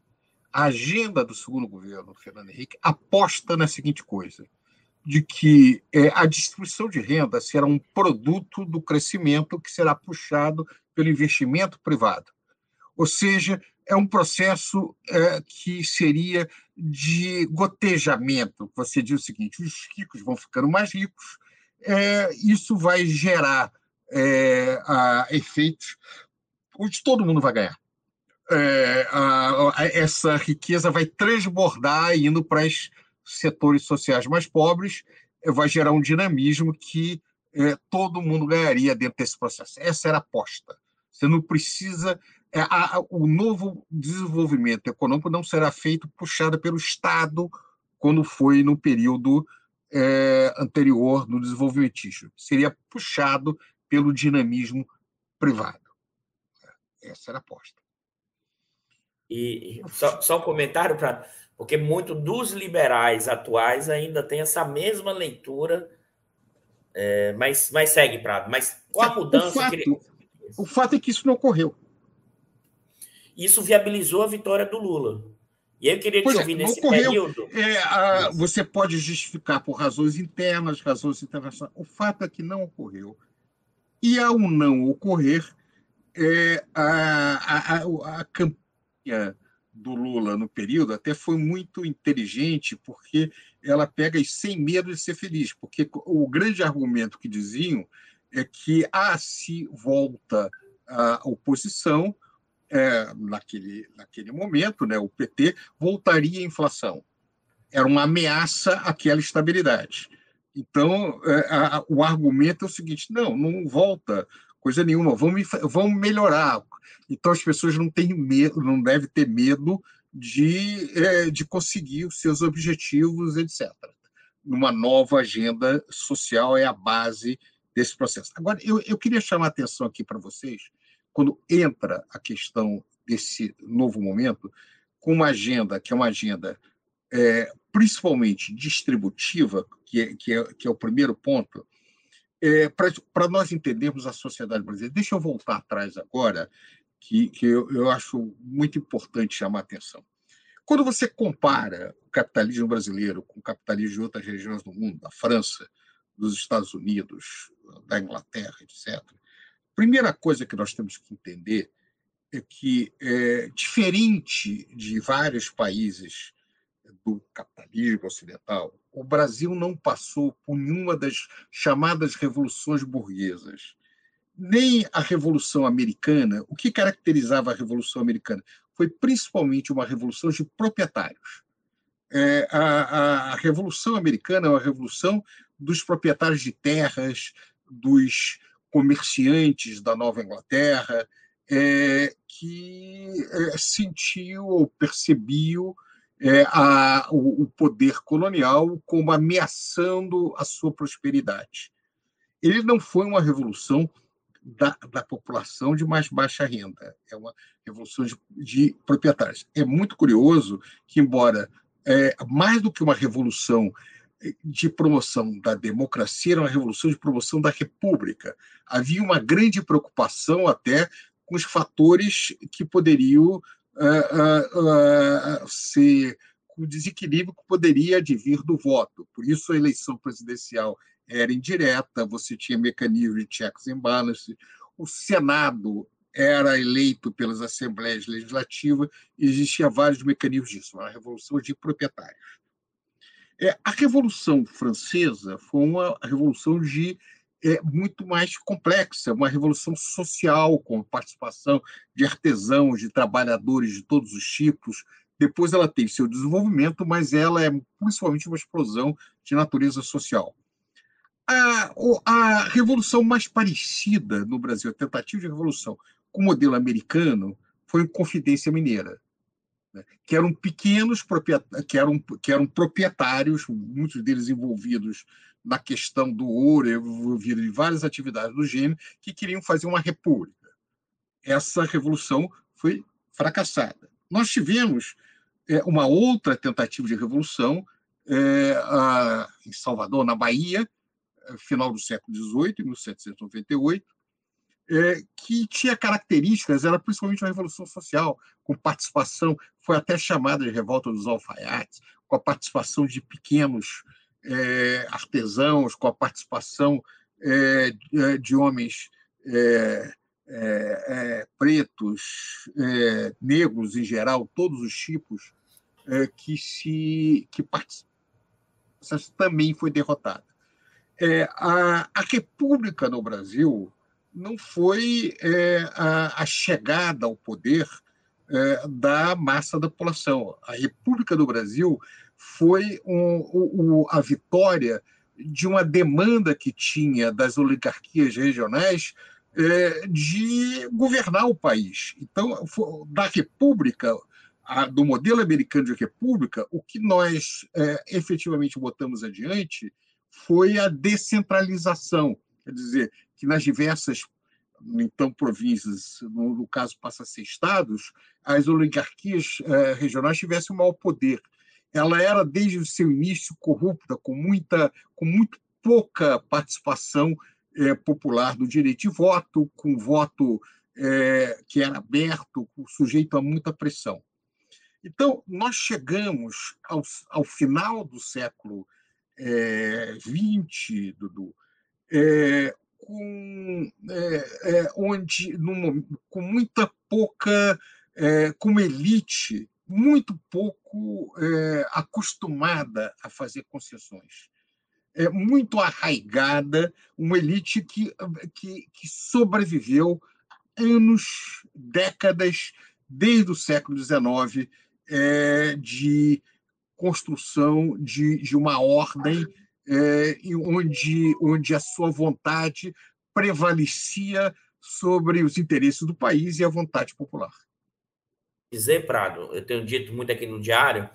a agenda do segundo governo, Fernando Henrique, aposta na seguinte coisa: de que é, a distribuição de renda será um produto do crescimento que será puxado pelo investimento privado. Ou seja, é um processo é, que seria de gotejamento. Você diz o seguinte: os ricos vão ficando mais ricos, é, isso vai gerar é, a, efeitos onde todo mundo vai ganhar. É, a, a, essa riqueza vai transbordar indo para os setores sociais mais pobres, é, vai gerar um dinamismo que é, todo mundo ganharia dentro desse processo. Essa era a aposta. Você não precisa a, a, o novo desenvolvimento econômico não será feito puxado pelo Estado, quando foi no período é, anterior do desenvolvimentismo. Seria puxado pelo dinamismo privado. Essa era a aposta. E só, só um comentário para. Porque muito dos liberais atuais ainda tem essa mesma leitura, é, mas, mas segue, Prado. Mas qual a mudança? O fato, que... o fato é que isso não ocorreu. Isso viabilizou a vitória do Lula. E eu queria te pois é, ouvir é, nesse ocorreu, período. É, a, você pode justificar por razões internas, razões internacionais. O fato é que não ocorreu. E ao não ocorrer, é, a, a, a campanha do Lula no período até foi muito inteligente, porque ela pega sem medo de ser feliz, porque o grande argumento que diziam é que ah, se volta a oposição, é, naquele, naquele momento, né, o PT voltaria à inflação. Era uma ameaça àquela estabilidade. Então, é, a, o argumento é o seguinte: não, não volta coisa nenhuma, vamos, vamos melhorar. Então, as pessoas não têm medo, não devem ter medo de, é, de conseguir os seus objetivos, etc. Uma nova agenda social é a base desse processo. Agora, eu, eu queria chamar a atenção aqui para vocês quando entra a questão desse novo momento, com uma agenda que é uma agenda é, principalmente distributiva, que é, que, é, que é o primeiro ponto, é, para nós entendermos a sociedade brasileira. Deixa eu voltar atrás agora, que, que eu, eu acho muito importante chamar a atenção. Quando você compara o capitalismo brasileiro com o capitalismo de outras regiões do mundo, da França, dos Estados Unidos, da Inglaterra, etc., primeira coisa que nós temos que entender é que, é, diferente de vários países do capitalismo ocidental, o Brasil não passou por nenhuma das chamadas revoluções burguesas. Nem a Revolução Americana. O que caracterizava a Revolução Americana? Foi principalmente uma revolução de proprietários. É, a, a Revolução Americana é uma revolução dos proprietários de terras, dos comerciantes da Nova Inglaterra, é, que é, sentiu ou percebiam é, a, o, o, poder colonial como ameaçando a sua prosperidade. Ele não foi uma revolução da, da população de mais baixa renda, é uma revolução de, de proprietários. É muito curioso que, embora é, mais do que uma revolução de promoção da democracia, era uma revolução de promoção da república. Havia uma grande preocupação até com os fatores que poderiam uh, uh, uh, ser o desequilíbrio que poderia advir do voto. Por isso a eleição presidencial era indireta, você tinha mecanismo de checks and balances, o Senado era eleito pelas assembleias legislativas, existia vários mecanismos disso, uma revolução de proprietários. É, a Revolução Francesa foi uma revolução de é, muito mais complexa, uma revolução social, com participação de artesãos, de trabalhadores de todos os tipos. Depois ela teve seu desenvolvimento, mas ela é principalmente uma explosão de natureza social. A, a revolução mais parecida no Brasil, a tentativa de revolução com o modelo americano, foi Confidência Mineira né, que eram pequenos que eram, que eram proprietários, muitos deles envolvidos na questão do ouro, envolvidos em várias atividades do gênero, que queriam fazer uma república. Essa revolução foi fracassada. Nós tivemos é, uma outra tentativa de revolução é, a, em Salvador, na Bahia, final do século XVIII, 1798, é, que tinha características, era principalmente uma revolução social, com participação, foi até chamada de revolta dos alfaiates, com a participação de pequenos é, artesãos, com a participação é, de homens é, é, é pretos, é, negros em geral, todos os tipos, que se que também foi derrotada. A, a, República no Brasil não foi a, a, chegada ao poder da massa da população. A República do Brasil foi um, um, a vitória de uma demanda que tinha das oligarquias regionais é, de governar o país. Então, da República, a, do modelo americano de República, o que nós é, efetivamente botamos adiante foi a descentralização, quer dizer, que nas diversas então províncias, no, no caso passa a ser estados, as oligarquias é, regionais tivessem o maior poder ela era desde o seu início corrupta, com muita, com muito pouca participação é, popular do direito de voto, com voto é, que era aberto, sujeito a muita pressão. Então, nós chegamos ao, ao final do século XX, é, Dudu, é, com, é, é, onde, com muita pouca, com uma elite muito pouco é, acostumada a fazer concessões. É muito arraigada, uma elite que, que, que sobreviveu anos, décadas, desde o século XIX, é, de construção de, de uma ordem é, onde, onde a sua vontade prevalecia sobre os interesses do país e a vontade popular dizer, Prado, eu tenho dito muito aqui no diário,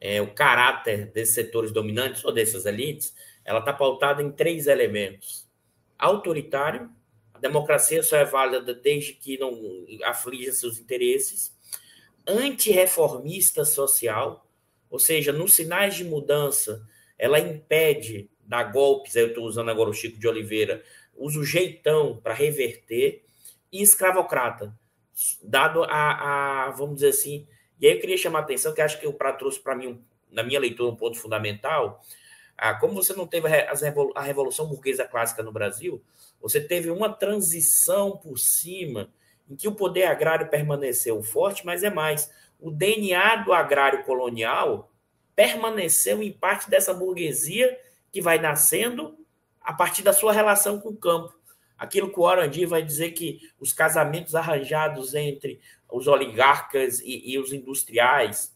é, o caráter desses setores dominantes ou dessas elites, ela está pautada em três elementos. Autoritário, a democracia só é válida desde que não aflige seus interesses. Antirreformista social, ou seja, nos sinais de mudança, ela impede dar golpes, eu estou usando agora o Chico de Oliveira, usa o jeitão para reverter, e escravocrata, dado a, a, vamos dizer assim, e aí eu queria chamar a atenção, que acho que o Prato trouxe para mim, na minha leitura, um ponto fundamental, ah, como você não teve a Revolução Burguesa Clássica no Brasil, você teve uma transição por cima, em que o poder agrário permaneceu forte, mas é mais, o DNA do agrário colonial permaneceu em parte dessa burguesia que vai nascendo a partir da sua relação com o campo. Aquilo que o Orandi vai dizer que os casamentos arranjados entre os oligarcas e, e os industriais,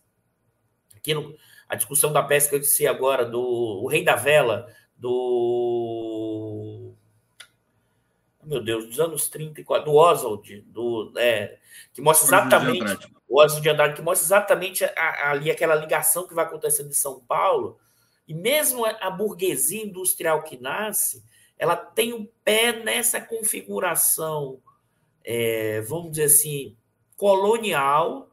aquilo, a discussão da pesca que eu disse agora, do o Rei da Vela, do. Meu Deus, dos anos 30 do Oswald, do, é, que mostra exatamente. O Oswald de Andrade, que mostra exatamente ali aquela ligação que vai acontecendo em São Paulo. E mesmo a burguesia industrial que nasce, ela tem o um pé nessa configuração, é, vamos dizer assim, colonial,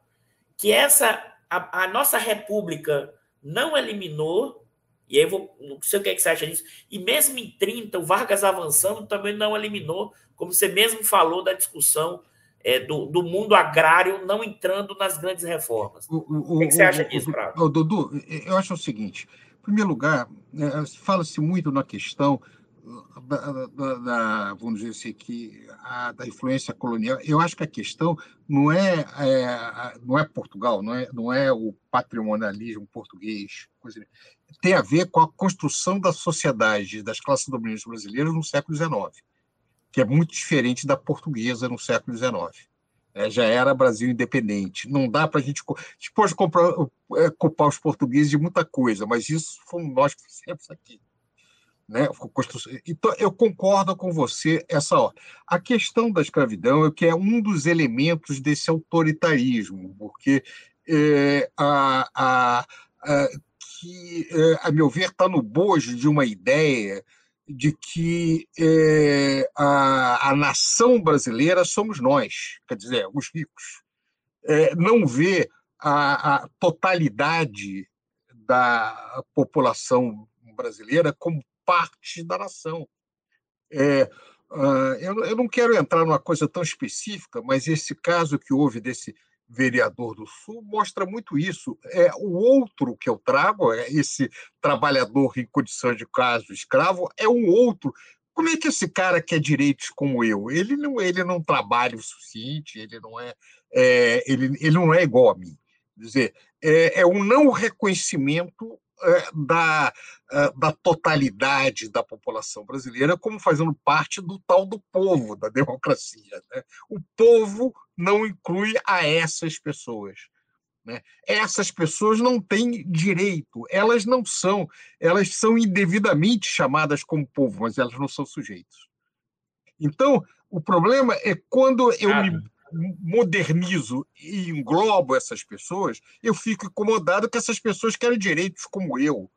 que essa a, a, nossa república não eliminou, e aí vou, não sei o que, é que você acha disso, e mesmo em 30, o Vargas avançando também não eliminou, como você mesmo falou da discussão é, do, do, mundo agrário não entrando nas grandes reformas. O, o, o que, é que, você acha disso, Prado? Dudu, eu acho o seguinte: em primeiro lugar, é, fala-se muito na questão da, da, da, vamos dizer assim, que a, da influência colonial, eu acho que a questão não é, é, não é Portugal, não é, não é o patrimonialismo português, coisa, tem a ver com a construção da sociedade das classes dominantes brasileiras no século XIX, que é muito diferente da portuguesa no século XIX. É, já era Brasil independente. Não dá para a gente. A gente pode comprar, é, culpar os portugueses de muita coisa, mas isso fomos nós que fizemos aqui. Né? Então, eu concordo com você essa. A questão da escravidão é que é um dos elementos desse autoritarismo, porque é, a, a, a, que, é, a meu ver, está no bojo de uma ideia de que é, a, a nação brasileira somos nós, quer dizer, os ricos. É, não vê a, a totalidade da população brasileira como parte da nação. É, Uh, eu, eu não quero entrar numa coisa tão específica, mas esse caso que houve desse vereador do Sul mostra muito isso. É o outro que eu trago, é esse trabalhador em condição de caso escravo, é um outro. Como é que esse cara quer direitos como eu? Ele não, ele não trabalha o suficiente, ele não é, é ele, ele não é igual a mim. Quer dizer, é, é um não reconhecimento da, é, da totalidade da população brasileira como fazendo parte do tal do povo, da democracia. Né? O povo não inclui a essas pessoas. Né? Essas pessoas não têm direito, elas não são, elas são indevidamente chamadas como povo, mas elas não são sujeitos. Então, o problema é quando eu ah. me modernizo e englobo essas pessoas, eu fico incomodado que essas pessoas querem direitos como eu.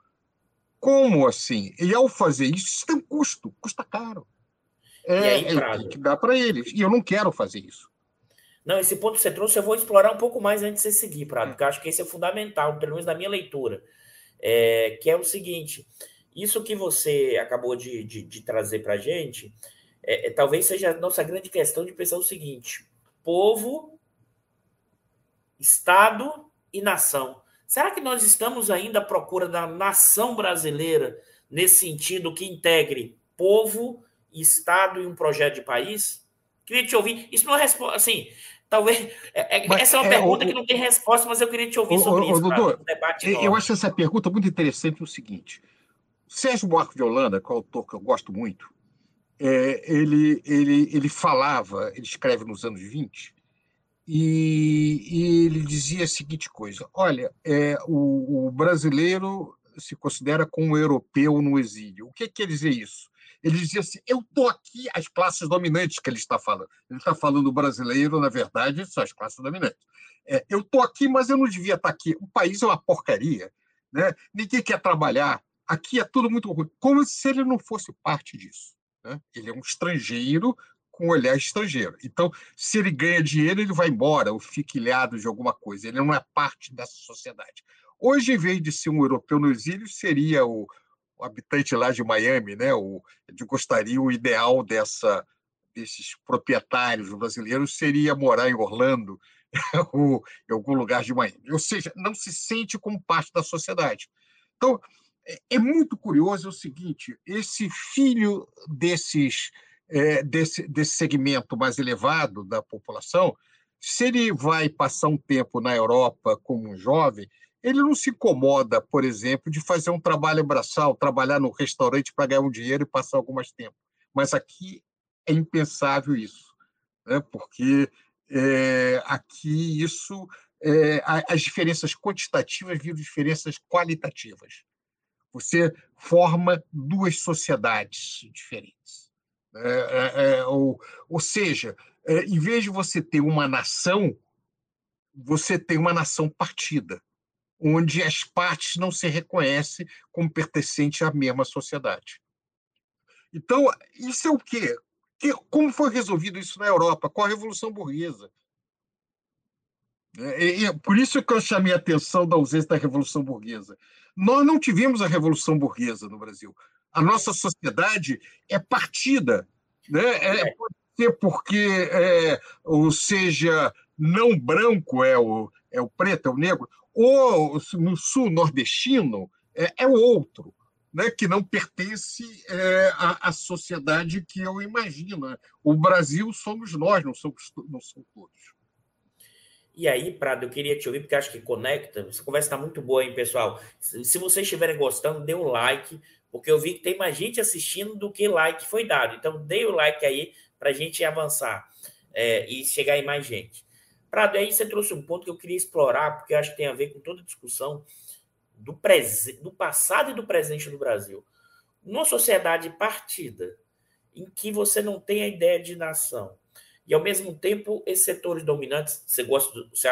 Como assim? E ao fazer isso, isso tem um custo, custa caro. É, aí, é que dá para eles. E eu não quero fazer isso. Não, esse ponto que você trouxe eu vou explorar um pouco mais antes de você seguir, Prado, porque eu acho que esse é fundamental, pelo menos na minha leitura. É, que é o seguinte: isso que você acabou de, de, de trazer para a gente, é, é, talvez seja a nossa grande questão de pensar o seguinte: povo, Estado e nação. Será que nós estamos ainda à procura da nação brasileira nesse sentido que integre povo, Estado e um projeto de país? Queria te ouvir. Isso não é resposta. Assim, talvez. É, é, essa é uma é, pergunta o, que não tem resposta, mas eu queria te ouvir o, sobre o, isso. Doutor, debate eu acho essa pergunta muito interessante. O seguinte: Sérgio Buarque de Holanda, que é um autor que eu gosto muito, é, ele, ele, ele falava, ele escreve nos anos 20, e, e ele dizia a seguinte coisa: olha, é, o, o brasileiro se considera como europeu no exílio. O que quer dizer isso? Ele dizia assim: eu estou aqui, as classes dominantes que ele está falando. Ele está falando brasileiro, na verdade, são as classes dominantes. É, eu estou aqui, mas eu não devia estar aqui. O país é uma porcaria. Né? Ninguém quer trabalhar. Aqui é tudo muito ruim. Como se ele não fosse parte disso. Né? Ele é um estrangeiro com olhar estrangeiro. Então, se ele ganha dinheiro, ele vai embora ou fica ilhado de alguma coisa. Ele não é parte dessa sociedade. Hoje, em vez de ser um europeu no exílio, seria o, o habitante lá de Miami, né? O, de gostaria o ideal dessa desses proprietários brasileiros seria morar em Orlando ou em algum lugar de Miami. Ou seja, não se sente como parte da sociedade. Então, é, é muito curioso o seguinte: esse filho desses é, desse, desse segmento mais elevado da população, se ele vai passar um tempo na Europa como um jovem, ele não se incomoda, por exemplo, de fazer um trabalho braçal, trabalhar no restaurante para ganhar um dinheiro e passar algum mais tempo. Mas aqui é impensável isso, né? porque é, aqui isso é, as diferenças quantitativas viram diferenças qualitativas. Você forma duas sociedades diferentes. É, é, é, ou, ou seja, é, em vez de você ter uma nação, você tem uma nação partida, onde as partes não se reconhecem como pertencentes à mesma sociedade. Então, isso é o quê? Que, como foi resolvido isso na Europa? Com a Revolução Burguesa. É, é, por isso que eu chamei a atenção da ausência da Revolução Burguesa. Nós não tivemos a Revolução Burguesa no Brasil. A nossa sociedade é partida. Né? É, é. pode ser porque, é, ou seja, não branco é o, é o preto, é o negro, ou no sul nordestino é, é o outro. Né, que não pertence é, à, à, sociedade que eu imagino. Né? O Brasil somos nós, não somos, não são todos. E aí, Prado, eu queria te ouvir, porque acho que conecta. Essa conversa está muito boa, hein, pessoal? Se vocês estiverem gostando, dê um like, porque eu vi que tem mais gente assistindo do que like foi dado. Então, dê o like aí para a gente avançar é, e chegar em mais gente. Prado, aí você trouxe um ponto que eu queria explorar, porque acho que tem a ver com toda a discussão do, do passado e do presente do Brasil. Numa sociedade partida, em que você não tem a ideia de nação, e, ao mesmo tempo, esses setores dominantes, você gosta, você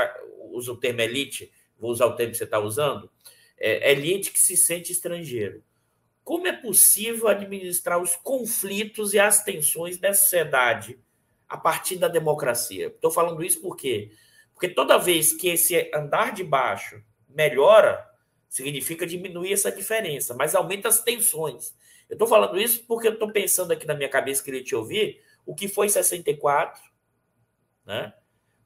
usa o termo elite, vou usar o termo que você está usando, é, elite que se sente estrangeiro. Como é possível administrar os conflitos e as tensões da sociedade a partir da democracia? Estou falando isso por quê? Porque toda vez que esse andar de baixo melhora, significa diminuir essa diferença, mas aumenta as tensões. Eu estou falando isso porque eu estou pensando aqui na minha cabeça, queria te ouvir, o que foi 64, né?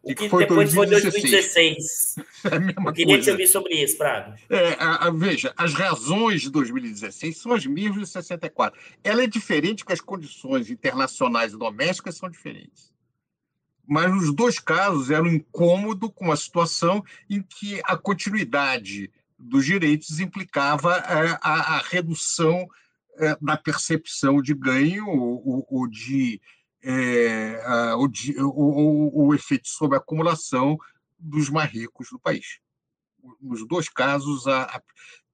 O que, foi depois 2016. foi 2016. É a Eu queria coisa. te ouvir sobre isso, Prado. É, a, a, veja, as razões de 2016 são as mesmas de 64. Ela é diferente porque as condições internacionais e domésticas são diferentes. Mas nos dois casos era um incômodo com uma situação em que a continuidade dos direitos implicava a, a, a redução é, da percepção de ganho ou, ou de é, a, o, o, o, efeito sobre a acumulação dos mais ricos do país. Nos dois casos, a, a,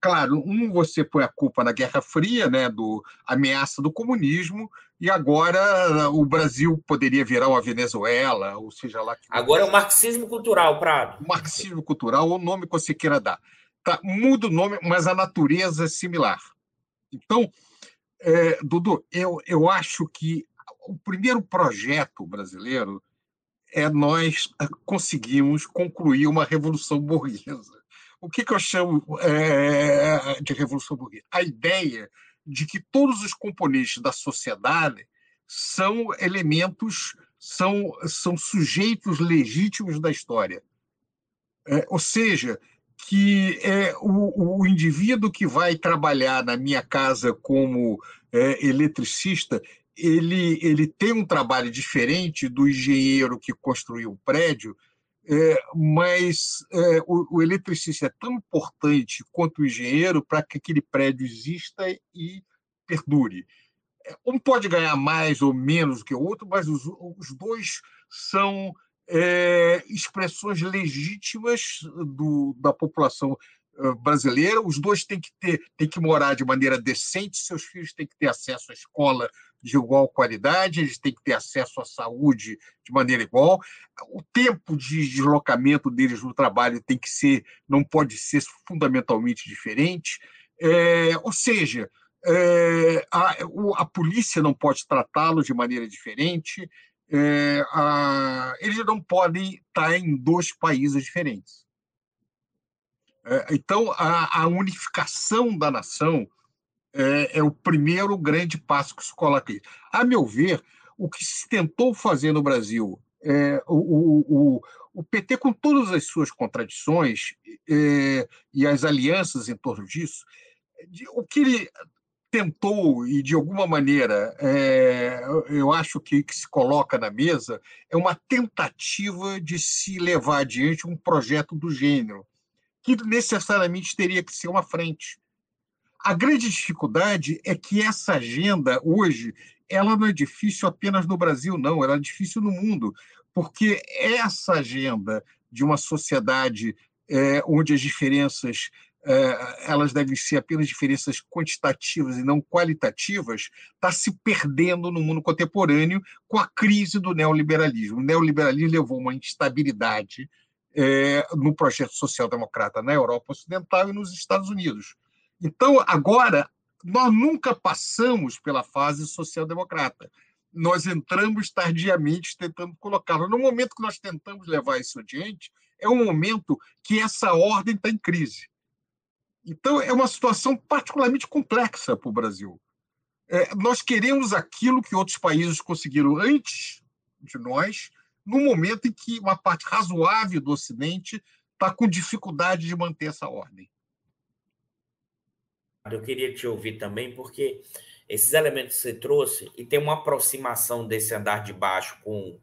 claro, um você põe a culpa na Guerra Fria, né, do ameaça do comunismo, e agora o Brasil poderia virar uma Venezuela, ou seja lá. agora é o marxismo cultural, Prado. O marxismo cultural, o nome que você queira dar. Tá, muda o nome, mas a natureza é similar. Então, é, Dudu, eu, eu acho que o primeiro projeto brasileiro é nós eh, conseguimos concluir uma revolução burguesa. O que, que eu chamo é, de revolução burguesa? A ideia de que todos os componentes da sociedade são elementos, são, são sujeitos legítimos da história. É, ou seja, que é, o, o indivíduo que vai trabalhar na minha casa como é, eletricista, ele, ele tem um trabalho diferente do engenheiro que construiu o prédio, é, mas é, o, o, eletricista é tão importante quanto o engenheiro para que aquele prédio exista e perdure. É, um pode ganhar mais ou menos do que o outro, mas os, os dois são é, expressões legítimas do, da população brasileira. Os dois têm que ter, têm que morar de maneira decente, seus filhos têm que ter acesso à escola de igual qualidade, eles têm que ter acesso à saúde de maneira igual. O tempo de deslocamento deles no trabalho tem que ser, não pode ser fundamentalmente diferente. É, ou seja, é, a, a, polícia não pode tratá-los de maneira diferente. É, a, eles não podem estar em dois países diferentes. É, então, a, a unificação da nação é, é, o primeiro grande passo que se coloca aí. A meu ver, o que se tentou fazer no Brasil, é, o, o, o, PT, com todas as suas contradições é, e as alianças em torno disso, o que ele tentou, e de alguma maneira é, eu acho que, que se coloca na mesa, é uma tentativa de se levar adiante um projeto do gênero, que necessariamente teria que ser uma frente a grande dificuldade é que essa agenda, hoje, ela não é difícil apenas no Brasil, não, ela é difícil no mundo, porque essa agenda de uma sociedade é, onde as diferenças é, elas devem ser apenas diferenças quantitativas e não qualitativas, está se perdendo no mundo contemporâneo com a crise do neoliberalismo. O neoliberalismo levou uma instabilidade é, no projeto social-democrata na Europa Ocidental e nos Estados Unidos. Então, agora, nós nunca passamos pela fase social-democrata. Nós entramos tardiamente tentando colocá-la. No momento que nós tentamos levar isso adiante, é um momento que essa ordem está em crise. Então, é uma situação particularmente complexa para o Brasil. É, nós queremos aquilo que outros países conseguiram antes de nós, no momento em que uma parte razoável do Ocidente está com dificuldade de manter essa ordem. Eu queria te ouvir também, porque esses elementos que você trouxe, e tem uma aproximação desse andar de baixo com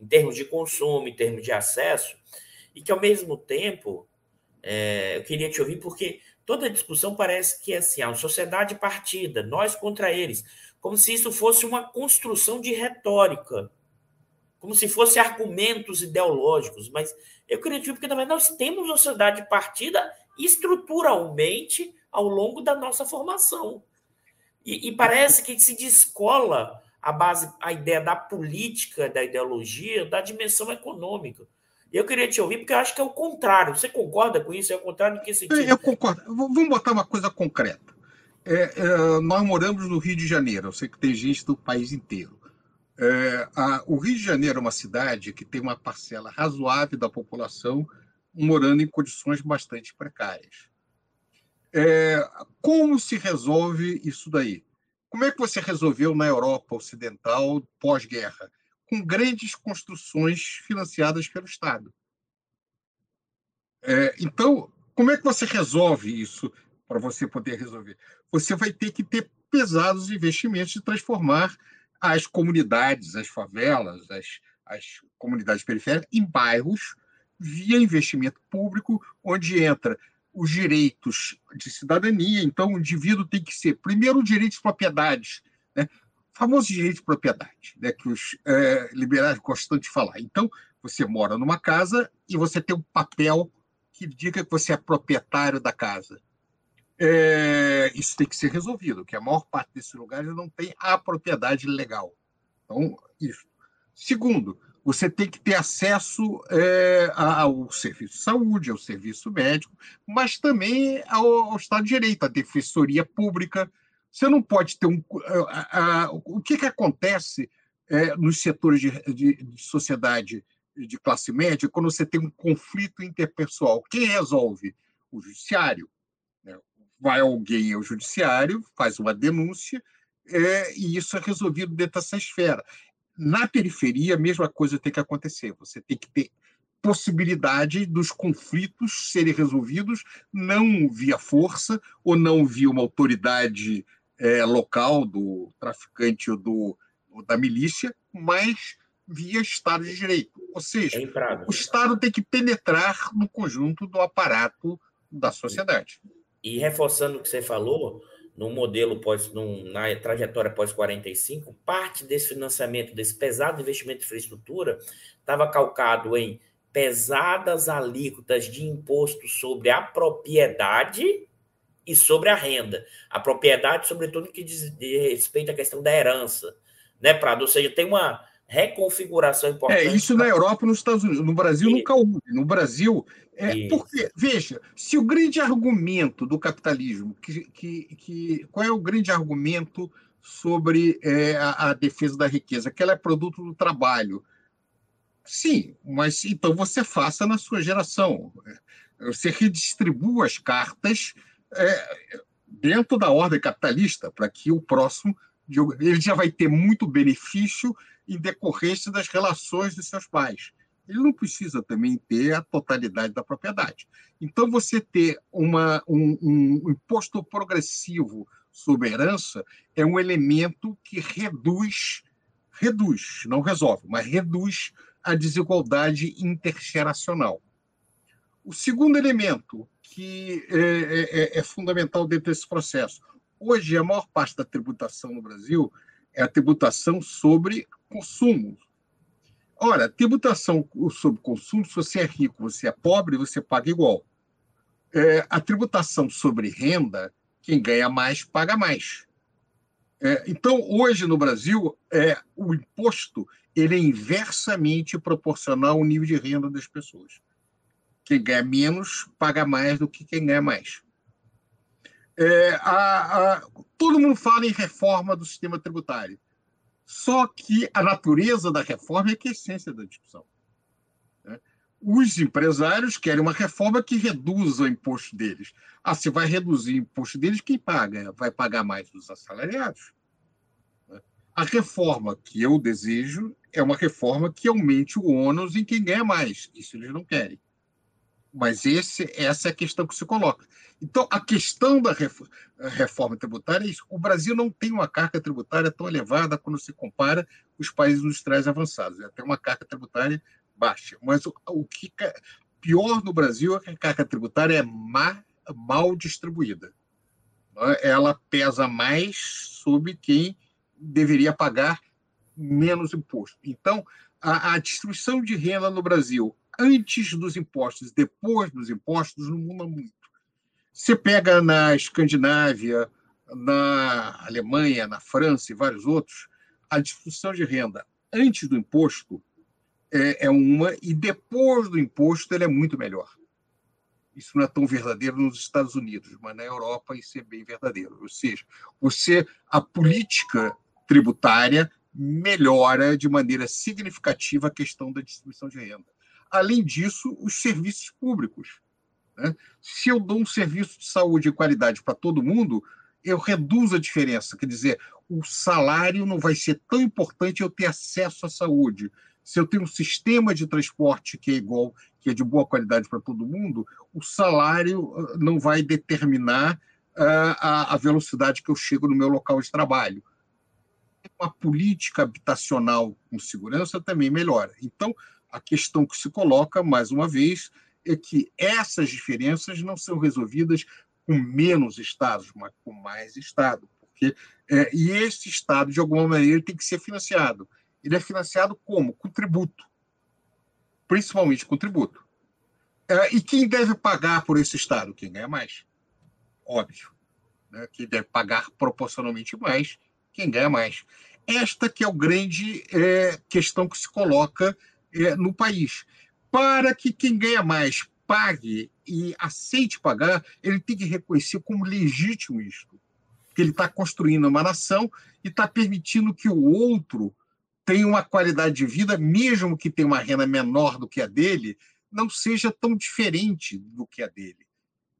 em termos de consumo, em termos de acesso, e que ao mesmo tempo é, eu queria te ouvir, porque toda a discussão parece que é assim, a uma sociedade partida, nós contra eles, como se isso fosse uma construção de retórica, como se fosse argumentos ideológicos, mas eu queria te ouvir, porque também nós temos uma sociedade partida estruturalmente ao longo da nossa formação. E, e, parece que se descola a base, a ideia da política, da ideologia, da dimensão econômica. Eu queria te ouvir, porque eu acho que é o contrário. Você concorda com isso? É o contrário em que sentido? Eu concordo. Vamos botar uma coisa concreta. É, é, nós moramos no Rio de Janeiro. Eu sei que tem gente do país inteiro. É, a, o Rio de Janeiro é uma cidade que tem uma parcela razoável da população morando em condições bastante precárias. É, como se resolve isso daí? Como é que você resolveu na Europa Ocidental pós-guerra? Com grandes construções financiadas pelo Estado. É, então, como é que você resolve isso para você poder resolver? Você vai ter que ter pesados investimentos de transformar as comunidades, as favelas, as, as comunidades periféricas em bairros via investimento público, onde entra os direitos de cidadania. Então, o indivíduo tem que ser, primeiro, o direito de propriedade, né? o famoso direito de propriedade, né? que os é, liberais gostam de falar. Então, você mora numa casa e você tem um papel que diga que você é proprietário da casa. É, isso tem que ser resolvido, que a maior parte desses lugares não tem a propriedade legal. Então, isso. Segundo, você tem que ter acesso é, ao serviço de saúde, ao serviço médico, mas também ao, ao, Estado de Direito, à defensoria pública. Você não pode ter um. A, a, o que, que acontece é, nos setores de, de, de, sociedade de classe média quando você tem um conflito interpessoal? Quem resolve? O judiciário. Né? Vai alguém ao judiciário, faz uma denúncia, é, e isso é resolvido dentro dessa esfera. Na periferia, a mesma coisa tem que acontecer. Você tem que ter possibilidade dos conflitos serem resolvidos não via força ou não via uma autoridade é, local do traficante ou, do, ou da milícia, mas via Estado de Direito. Ou seja, o Estado tem que penetrar no conjunto do aparato da sociedade. E reforçando o que você falou, no modelo pós, na trajetória pós-45, parte desse financiamento, desse pesado investimento em infraestrutura, estava calcado em pesadas alíquotas de imposto sobre a propriedade e sobre a renda. A propriedade, sobretudo, que diz respeito à questão da herança, né, Prado? Ou seja, tem uma reconfiguração é, importante. É, isso na Europa e nos Estados Unidos. No Brasil e... nunca houve. No Brasil, é, porque, veja, se o grande argumento do capitalismo, que, que, que qual é o grande argumento sobre é, a, a, defesa da riqueza? Que ela é produto do trabalho. Sim, mas então você faça na sua geração. Você redistribua as cartas é, dentro da ordem capitalista, para que o próximo ele já vai ter muito benefício em decorrência das relações dos seus pais. Ele não precisa também ter a totalidade da propriedade. Então, você ter uma, um, um imposto progressivo sobre herança é um elemento que reduz, reduz, não resolve, mas reduz a desigualdade intergeracional. O segundo elemento que é, é, é fundamental dentro desse processo, hoje a maior parte da tributação no Brasil é a tributação sobre consumo. Ora, tributação sobre consumo, se você é rico, você é pobre, você paga igual. É, a tributação sobre renda, quem ganha mais, paga mais. É, então, hoje no Brasil, é, o imposto ele é inversamente proporcional ao nível de renda das pessoas. Quem ganha menos paga mais do que quem ganha mais. É, a, a, todo mundo fala em reforma do sistema tributário. Só que a natureza da reforma é que é a essência da discussão. Né? Os empresários querem uma reforma que reduza o imposto deles. Ah, se vai reduzir o imposto deles, quem paga? Vai pagar mais os assalariados. Né? A reforma que eu desejo é uma reforma que aumente o ônus em quem ganha mais. Isso eles não querem. Mas esse, essa é a questão que se coloca. Então, a questão da reforma tributária é isso. O Brasil não tem uma carga tributária tão elevada quando se compara com os países industriais avançados. Ele tem uma carga tributária baixa. Mas o, o que pior no Brasil é que a carga tributária é má, mal distribuída. É? Ela pesa mais sobre quem deveria pagar menos imposto. Então, a, a distribuição de renda no Brasil antes dos impostos depois dos impostos não muda muito. Você pega na Escandinávia, na Alemanha, na França e vários outros, a distribuição de renda antes do imposto é, é uma e depois do imposto ela é muito melhor. Isso não é tão verdadeiro nos Estados Unidos, mas na Europa isso é bem verdadeiro. Ou seja, você a política tributária melhora de maneira significativa a questão da distribuição de renda. Além disso, os serviços públicos. Né? Se eu dou um serviço de saúde de qualidade para todo mundo, eu reduzo a diferença. Quer dizer, o salário não vai ser tão importante eu ter acesso à saúde. Se eu tenho um sistema de transporte que é igual, que é de boa qualidade para todo mundo, o salário ah, não vai determinar uh, a, a velocidade que eu chego no meu local de trabalho. Uma política habitacional com segurança também melhora. Então, a questão que se coloca, mais uma vez, é que essas diferenças não são resolvidas com menos estados, mas com mais estado. Porque, é, e esse estado, de alguma maneira, tem que ser financiado. Ele é financiado como? Com tributo. Principalmente com tributo. É, e quem deve pagar por esse estado? Quem ganha mais. Óbvio. Né? Quem deve pagar proporcionalmente mais, quem ganha mais. Esta que é a grande é, questão que se coloca é, no país. Para que quem ganha mais pague e aceite pagar, ele tem que reconhecer como legítimo isto. Que ele está construindo uma nação e está permitindo que o outro tenha uma qualidade de vida, mesmo que tenha uma renda menor do que a dele, não seja tão diferente do que a dele.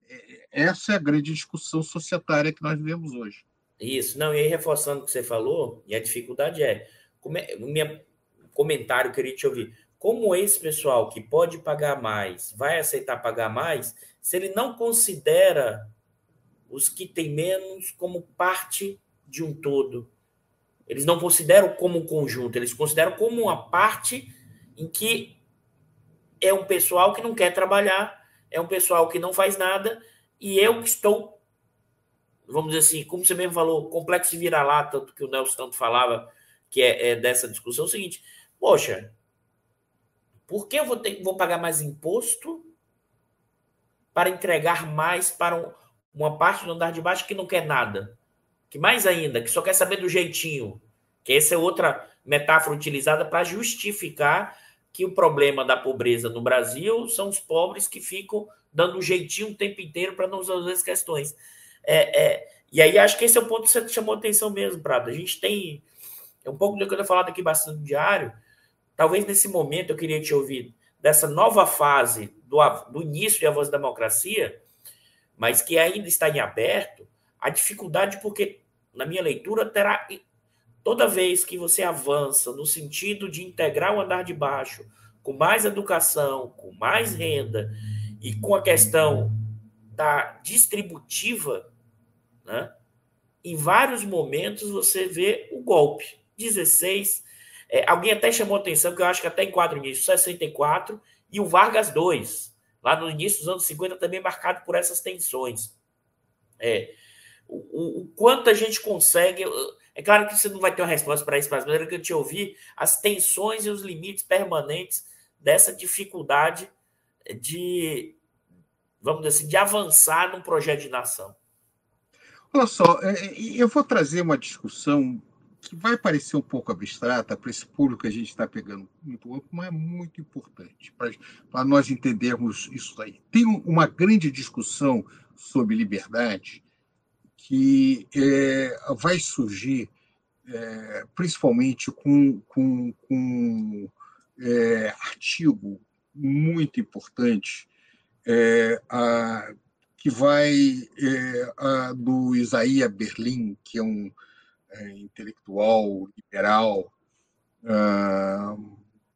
É, essa é a grande discussão societária que nós vivemos hoje. Isso, não, e aí reforçando o que você falou, e a dificuldade é, como é meu comentário queria te ouvir, como esse pessoal que pode pagar mais vai aceitar pagar mais se ele não considera os que têm menos como parte de um todo? Eles não consideram como um conjunto, eles consideram como uma parte em que é um pessoal que não quer trabalhar, é um pessoal que não faz nada, e eu que estou, vamos dizer assim, como você mesmo falou, complexo de vira-lata, que o Nelson tanto falava, que é, é dessa discussão, é o seguinte, poxa, por que eu vou, ter, vou pagar mais imposto para entregar mais para um, uma parte do andar de baixo que não quer nada? Que mais ainda, que só quer saber do jeitinho. Que essa é outra metáfora utilizada para justificar que o problema da pobreza no Brasil são os pobres que ficam dando jeitinho o tempo inteiro para não resolver as questões. É, é, e aí acho que esse é o ponto que você chamou atenção mesmo, Prado. A gente tem. É um pouco do que eu tenho falado aqui bastante no diário. Talvez nesse momento eu queria te ouvir dessa nova fase do, do início de A Voz da Democracia, mas que ainda está em aberto, a dificuldade, porque, na minha leitura, terá toda vez que você avança no sentido de integrar o andar de baixo com mais educação, com mais renda e com a questão da distributiva, né? em vários momentos você vê o golpe. 16, é, alguém até chamou atenção, que eu acho que até em quadro início, 64, e o Vargas 2, lá no início dos anos 50, também marcado por essas tensões. É, o, o, quanto a gente consegue. É claro que você não vai ter uma resposta para isso, mas eu queria te ouvir as tensões e os limites permanentes dessa dificuldade de, vamos dizer assim, de avançar num projeto de nação. Olha só, é, é, eu vou trazer uma discussão que vai parecer um pouco abstrata para esse público que a gente está pegando muito amplo, mas é muito importante para nós entendermos isso aí. Tem uma grande discussão sobre liberdade que é, vai surgir é, principalmente com, com, com é, artigo muito importante é, a, que vai é, a, do Isaías Berlim, que é um intelectual liberal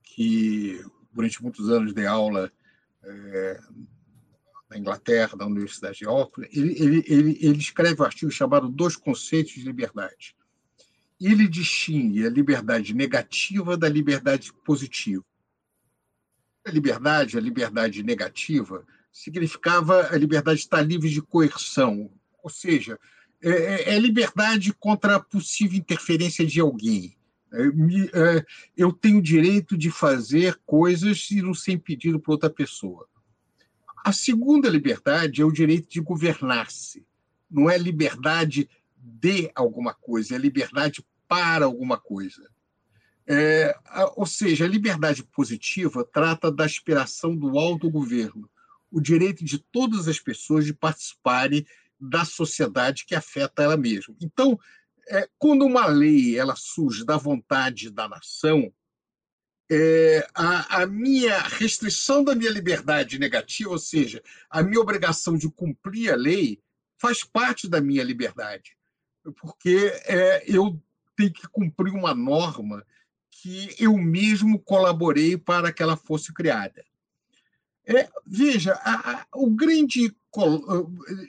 que durante muitos anos dei aula é, na Inglaterra, da Universidade de Oxford, ele, ele, ele, ele escreve um artigo chamado Dois Conceitos de Liberdade. Ele distingue a liberdade negativa da liberdade positiva. A liberdade, a liberdade negativa, significava a liberdade de estar livre de coerção, ou seja, é, é, é liberdade contra a possível interferência de alguém. É, eu tenho direito de fazer coisas e não ser impedido por outra pessoa. A segunda liberdade é o direito de governar-se. Não é liberdade de alguma coisa, é liberdade para alguma coisa. É, ou seja, a liberdade positiva trata da aspiração do autogoverno, o direito de todas as pessoas de participarem da sociedade que afeta ela mesma. Então, é, quando uma lei ela surge da vontade da nação, é, a, a, minha restrição da minha liberdade negativa, ou seja, a minha obrigação de cumprir a lei, faz parte da minha liberdade, porque é, eu tem que cumprir uma norma que eu mesmo colaborei para que ela fosse criada. É, veja, a, a, o grande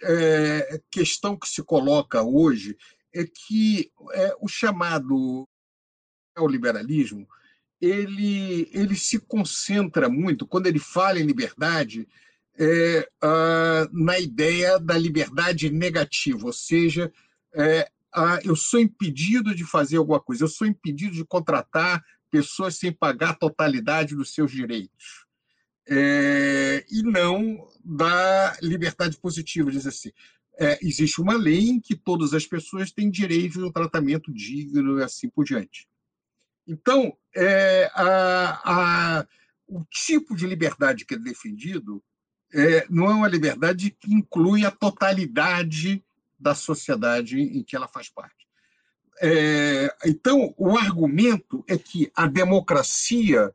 é, questão que se coloca hoje é que é, o chamado neoliberalismo ele, ele se concentra muito, quando ele fala em liberdade, é, na ideia da liberdade negativa, ou seja, é, eu sou impedido de fazer alguma coisa, eu sou impedido de contratar pessoas sem pagar a totalidade dos seus direitos. É, e não da liberdade positiva, diz assim. É, existe uma lei em que todas as pessoas têm direito a um tratamento digno e assim por diante. Então, é, a, a, o tipo de liberdade que é defendido é, não é uma liberdade que inclui a totalidade da sociedade em que ela faz parte. É, então, o argumento é que a democracia.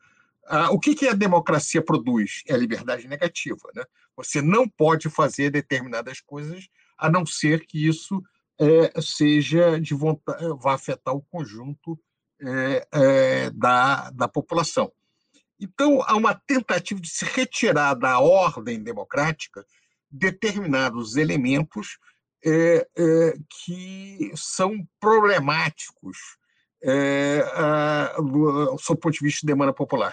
A, o que, que a democracia produz? É a liberdade negativa. Né? Você não pode fazer determinadas coisas a não ser que isso é, seja de vontade, vá afetar o conjunto é, é, da, da população. Então, há uma tentativa de se retirar da ordem democrática determinados elementos é, é, que são problemáticos é, a, do, sob o ponto de vista de demanda popular.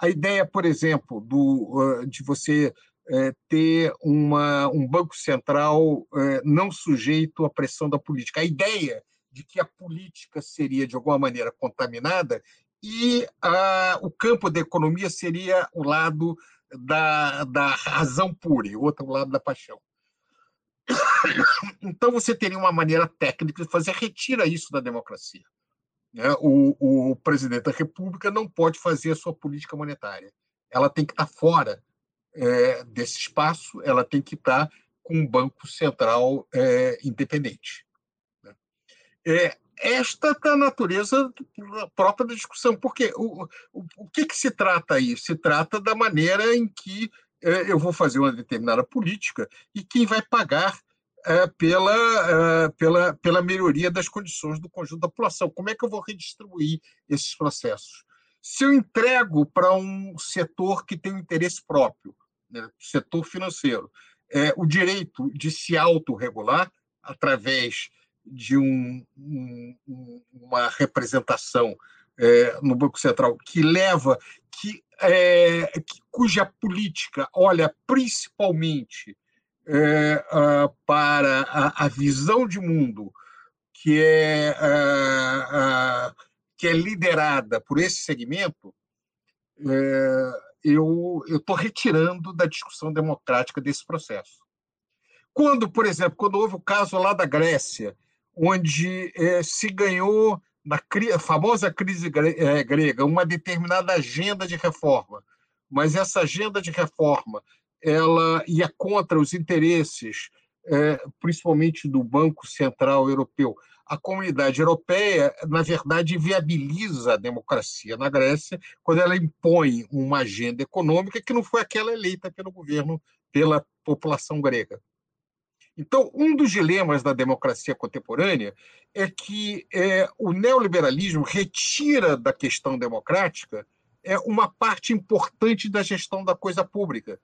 A ideia, por exemplo, do, de você é, ter uma, um banco central é, não sujeito à pressão da política. A ideia de que a política seria, de alguma maneira, contaminada e a, o campo da economia seria o lado da, da razão pura, e outro lado da paixão. Então, você teria uma maneira técnica de fazer, retira isso da democracia. Né? O, o presidente da República não pode fazer a sua política monetária. Ela tem que estar fora é, desse espaço, ela tem que estar com um banco central é, independente. Né? É, esta a natureza própria da discussão, porque o, o, o que, que se trata aí? Se trata da maneira em que é, eu vou fazer uma determinada política e quem vai pagar é, pela, é, pela, pela melhoria das condições do conjunto da população. Como é que eu vou redistribuir esses processos? Se eu entrego para um setor que tem um interesse próprio, né, setor financeiro, é, o direito de se autorregular através de um, um, uma representação é, no Banco Central que leva, que, é, que cuja política olha principalmente é, para a, a, visão de mundo que é, que é liderada por esse segmento, é, eu estou retirando da discussão democrática desse processo. Quando, por exemplo, quando houve o caso lá da Grécia, onde é, se ganhou na famosa crise é, grega uma determinada agenda de reforma, mas essa agenda de reforma ela ia contra os interesses, é, principalmente do Banco Central Europeu. A comunidade europeia, na verdade, viabiliza a democracia na Grécia quando ela impõe uma agenda econômica que não foi aquela eleita pelo governo, pela população grega. Então, um dos dilemas da democracia contemporânea é que é, o neoliberalismo retira da questão democrática é, uma parte importante da gestão da coisa pública.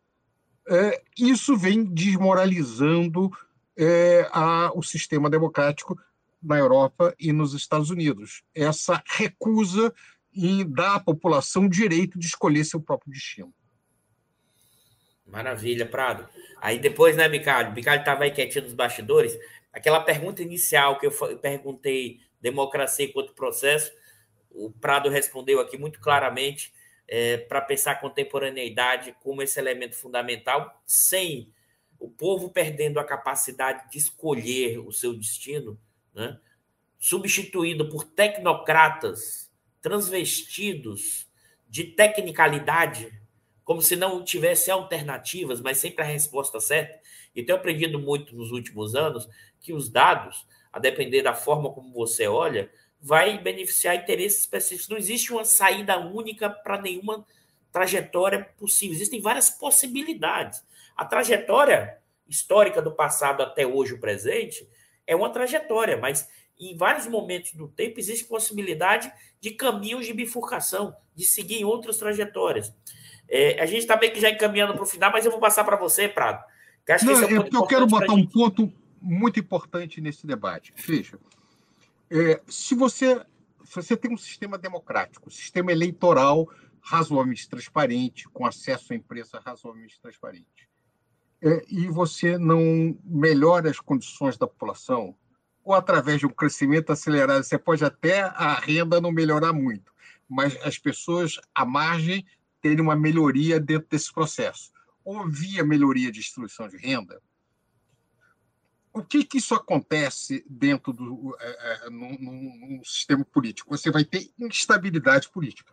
É, isso vem desmoralizando é, a, o sistema democrático na Europa e nos Estados Unidos. Essa recusa em dar à população o direito de escolher seu próprio destino. Maravilha, Prado. Aí depois, né, Bicalho? Bicalho estava aí quietinho nos bastidores. Aquela pergunta inicial que eu perguntei, democracia enquanto processo, o Prado respondeu aqui muito claramente é, para pensar a contemporaneidade como esse elemento fundamental, sem o povo perdendo a capacidade de escolher o seu destino, né? substituído por tecnocratas transvestidos de tecnicalidade como se não tivesse alternativas, mas sempre a resposta certa. E tenho aprendido muito nos últimos anos que os dados, a depender da forma como você olha, vai beneficiar interesses específicos. Não existe uma saída única para nenhuma trajetória possível. Existem várias possibilidades. A trajetória histórica do passado até hoje, o presente, é uma trajetória, mas em vários momentos do tempo, existe possibilidade de caminhos de bifurcação, de seguir outras trajetórias. É, a gente está bem que já encaminhando para o final, mas eu vou passar para você, Prado. Que acho Não, que é um eu quero botar um ponto muito importante nesse debate. Veja, é, se você se você tem um sistema democrático, um sistema eleitoral razoavelmente transparente, com acesso à imprensa razoavelmente transparente, é, e você não melhora as condições da população, ou através de um crescimento acelerado, você pode até a renda não melhorar muito, mas as pessoas à margem terem uma melhoria dentro desse processo. Ou via melhoria de distribuição de renda, o que, que isso acontece dentro do é, é, num, num, sistema político? Você vai ter instabilidade política.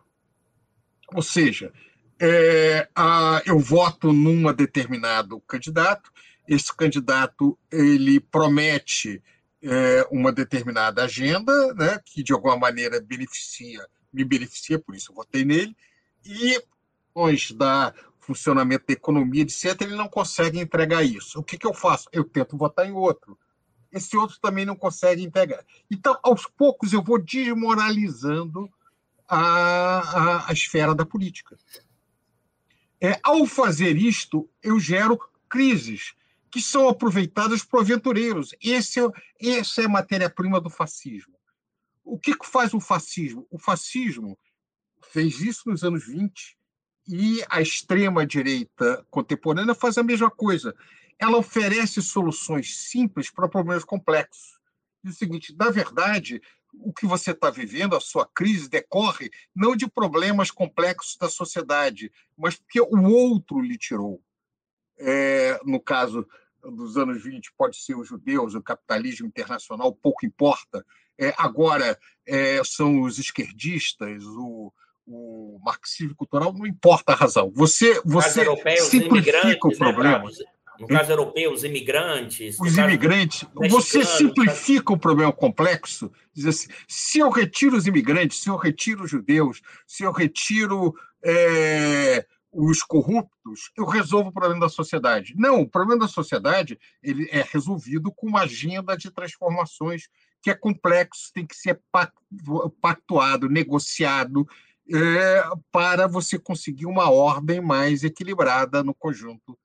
Ou seja, é, a, eu voto num determinado candidato, esse candidato ele promete é, uma determinada agenda, né, que de alguma maneira beneficia, me beneficia, por isso eu votei nele, e da funcionamento da economia, etc., ele não consegue entregar isso. O que, que eu faço? Eu tento votar em outro. Esse outro também não consegue entregar. Então, aos poucos, eu vou desmoralizando a, a, a esfera da política. É, ao fazer isto, eu gero crises que são aproveitadas por aventureiros. Esse é, essa é a matéria-prima do fascismo. O que, que faz o fascismo? O fascismo fez isso nos anos 20, e a extrema-direita contemporânea faz a mesma coisa. Ela oferece soluções simples para problemas complexos. E o seguinte, na verdade, o que você está vivendo, a sua crise, decorre não de problemas complexos da sociedade, mas porque o outro lhe tirou. É, no caso dos anos 20, pode ser os judeus, o capitalismo internacional, pouco importa. É, agora, é, são os esquerdistas, o, o marxismo cultural, não importa a razão. Você, você simplifica o né, problema. no caso europeu, os imigrantes. Os imigrantes. Você simplifica o problema complexo. Diz assim: se eu retiro os imigrantes, se eu retiro os judeus, se eu retiro é, os corruptos, eu resolvo o problema da sociedade. Não, o problema da sociedade ele é resolvido com uma agenda de transformações que é complexo, tem que ser pactuado, negociado, é, para você conseguir uma ordem mais equilibrada no conjunto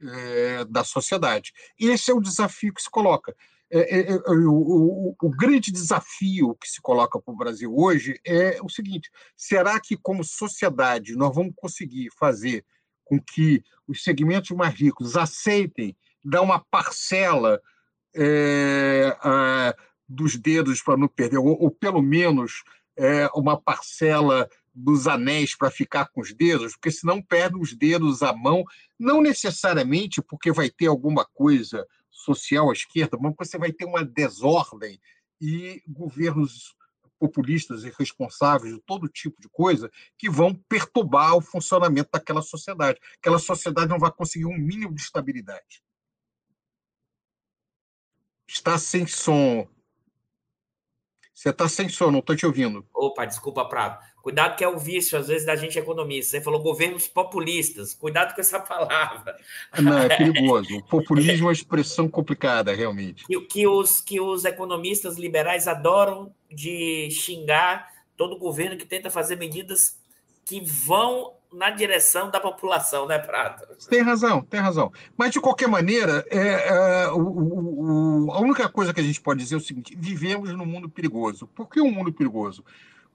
é, da sociedade. Esse é o desafio que se coloca. É, é, é o, o, o, grande desafio que se coloca para o Brasil hoje é o seguinte: será que, como sociedade, nós vamos conseguir fazer com que os segmentos mais ricos aceitem dar uma parcela é, a, dos dedos para não perder, ou, ou pelo menos é, uma parcela dos anéis para ficar com os dedos, porque senão perde os dedos à mão, não necessariamente porque vai ter alguma coisa social à esquerda, mas você vai ter uma desordem e governos populistas e responsáveis de todo tipo de coisa que vão perturbar o funcionamento daquela sociedade. Aquela sociedade não vai conseguir um mínimo de estabilidade. Está sem som. Você está sem som, não estou te ouvindo. Opa, desculpa, Prado. Cuidado que é o vício, às vezes, da gente economista. Você falou governos populistas. Cuidado com essa palavra. Não, é perigoso. O populismo é uma expressão complicada, realmente. Que, que, os, que os economistas liberais adoram de xingar todo governo que tenta fazer medidas que vão na direção da população, né, Prado? Tem razão, tem razão. Mas, de qualquer maneira, é, é o, o, a única coisa que a gente pode dizer é o seguinte: vivemos num mundo perigoso. Por que um mundo perigoso?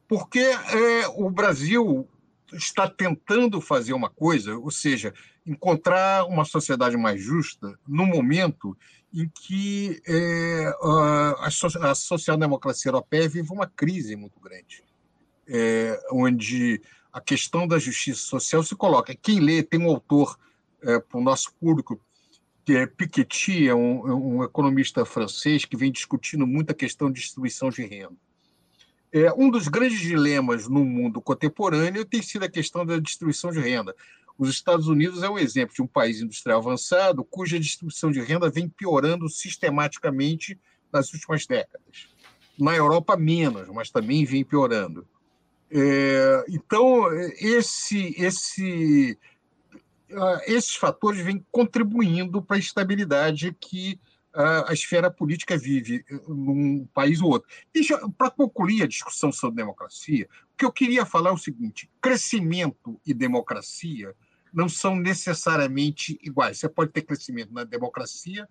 Porque é, o Brasil está tentando fazer uma coisa, ou seja, encontrar uma sociedade mais justa no momento em que é, a, a social-democracia europeia vive uma crise muito grande, é, onde a questão da justiça social se coloca. Quem lê, tem um autor é, para o nosso público, que é Piketty, é um, um economista francês que vem discutindo muito a questão de distribuição de renda. É, um dos grandes dilemas no mundo contemporâneo tem sido a questão da distribuição de renda. Os Estados Unidos é um exemplo de um país industrial avançado cuja distribuição de renda vem piorando sistematicamente nas últimas décadas. Na Europa, menos, mas também vem piorando. É, então, esse, esse, uh, esses fatores vêm contribuindo para a instabilidade que a esfera política vive num país ou outro. Para concluir a discussão sobre democracia, o que eu queria falar é o seguinte: crescimento e democracia não são necessariamente iguais. Você pode ter crescimento na democracia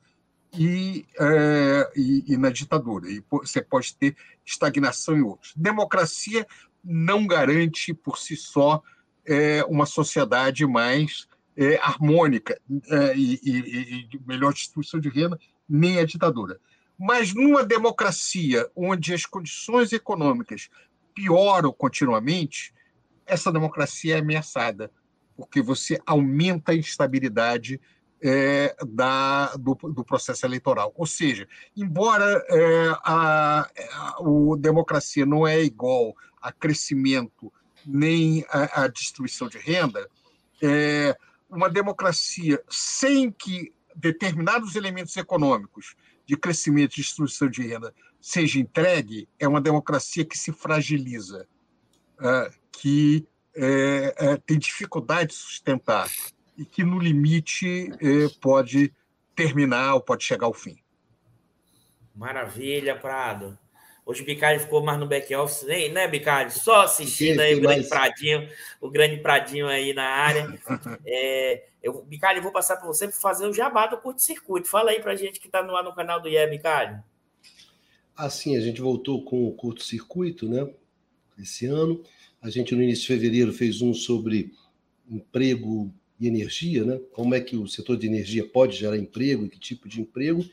e, é, e, e, na ditadura, e você pode ter estagnação em outros. Democracia não garante por si só é, uma sociedade mais é, harmônica é, e, e, e melhor distribuição de renda, nem a ditadura. Mas numa democracia onde as condições econômicas pioram continuamente, essa democracia é ameaçada, porque você aumenta a instabilidade é, da, do, do, processo eleitoral. Ou seja, embora é, a, a, a democracia não é igual a crescimento nem a, a distribuição de renda, é, uma democracia sem que determinados elementos econômicos de crescimento e distribuição de renda seja entregue, é uma democracia que se fragiliza, é, que é, é, tem dificuldade de sustentar e que, no limite, pode terminar ou pode chegar ao fim. Maravilha, Prado. Hoje o Bicalho ficou mais no back-office, né, Bicalho? Só assistindo aí o grande mais... Pradinho, o grande Pradinho aí na área. É, eu, Bicalho, eu vou passar para você para fazer o jabá do curto-circuito. Fala aí para a gente que está no, no canal do IE, Bicalho. Assim, a gente voltou com o curto-circuito, né? Esse ano. A gente, no início de fevereiro, fez um sobre emprego e energia, né? Como é que o setor de energia pode gerar emprego e que tipo de emprego.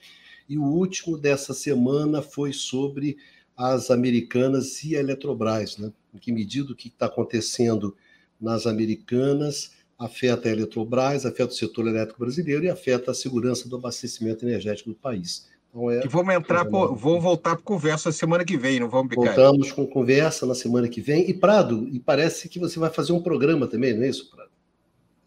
E o último dessa semana foi sobre as americanas e a Eletrobras, né? Em que medida o que está acontecendo nas americanas afeta a Eletrobras, afeta o setor elétrico brasileiro e afeta a segurança do abastecimento energético do país. Então é, e vamos entrar, por, vamos voltar para conversa semana que vem, não vamos brincar? Voltamos com conversa na semana que vem. E Prado, e parece que você vai fazer um programa também, não é isso, Prado?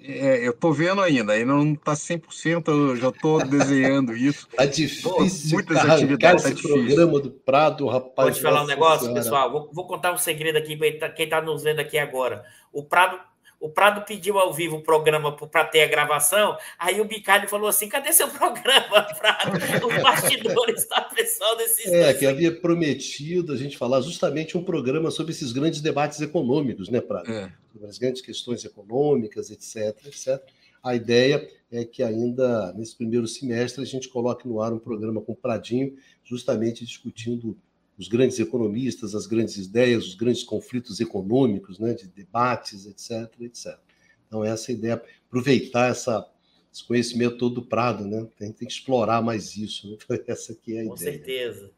É, eu estou vendo ainda, ainda não está 100%, eu já estou desenhando isso. Está difícil, muitas atividades. Tá esse difícil. programa do Prado, rapaz. Pode falar um negócio, senhora. pessoal? Vou, vou, contar um segredo aqui para quem está nos vendo aqui agora. O Prado o Prado pediu ao vivo o programa para ter a gravação, aí o Bicalho falou assim: cadê seu programa, Prado? Os bastidores da pressão desses. É, que havia prometido a gente falar justamente um programa sobre esses grandes debates econômicos, né, Prado? É. Sobre as grandes questões econômicas, etc, etc. A ideia é que ainda nesse primeiro semestre a gente coloque no ar um programa com o Pradinho, justamente discutindo os grandes economistas, as grandes ideias, os grandes conflitos econômicos, né, de debates, etc, etc. Então, essa é a ideia, aproveitar essa, esse conhecimento todo do Prado, né? Tem, tem que explorar mais isso. Né? Essa aqui é a Com ideia. Com certeza.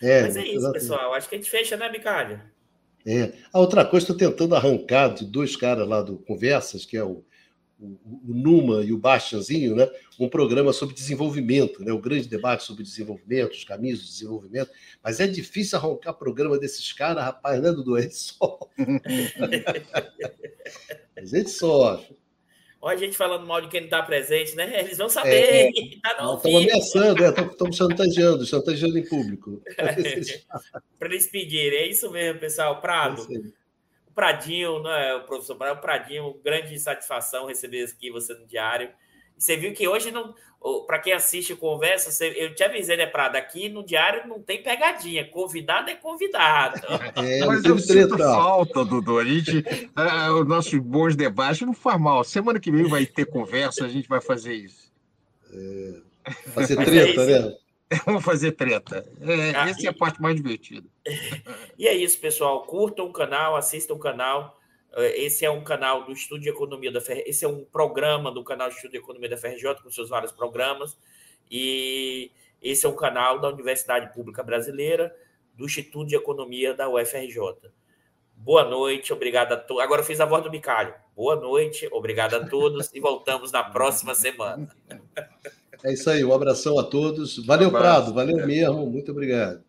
É, Mas é isso, exatamente. pessoal. Acho que a gente fecha, né, Bicalho? É. A outra coisa, estou tentando arrancar de dois caras lá do Conversas, que é o o, Numa e o Bastianzinho, né, um programa sobre desenvolvimento, né, o grande debate sobre desenvolvimento, os caminhos de desenvolvimento, mas é difícil arrancar programa desses caras, rapaz, né, Dudu? A gente sofre. a gente sofre. Olha a gente falando mal de quem não está presente, né? Eles vão saber. É, tá Estão ameaçando, estão é, chantageando, chantageando em público. Para eles pedirem, é isso mesmo, pessoal. Prado. É Pradinho, né, o professor Pradinho, grande satisfação receber aqui você no diário. Você viu que hoje, não, para quem assiste conversa, você, eu te avisei, né, Prado? Aqui no diário não tem pegadinha. Convidado é convidado. É, Mas eu sinto falta, Dudu. A gente, é, os nossos bons debates não faz mal. Semana que vem vai ter conversa, a gente vai fazer isso. É, fazer treta, é né? Vamos fazer treta. É, ah, essa e... é a parte mais divertida. e é isso, pessoal. Curtam o canal, assistam o canal. É, esse é um canal do Estudo de Economia da FRJ. Esse é um programa do canal Estudo de Economia da FRJ, com seus vários programas. E esse é um canal da Universidade Pública Brasileira, do Instituto de Economia da UFRJ. Boa noite, obrigado a todos. Agora eu fiz a voz do Bicalho. Boa noite, obrigado a todos e voltamos na próxima semana. É isso aí, um abração a todos. Valeu, um Prado, valeu mesmo, muito obrigado.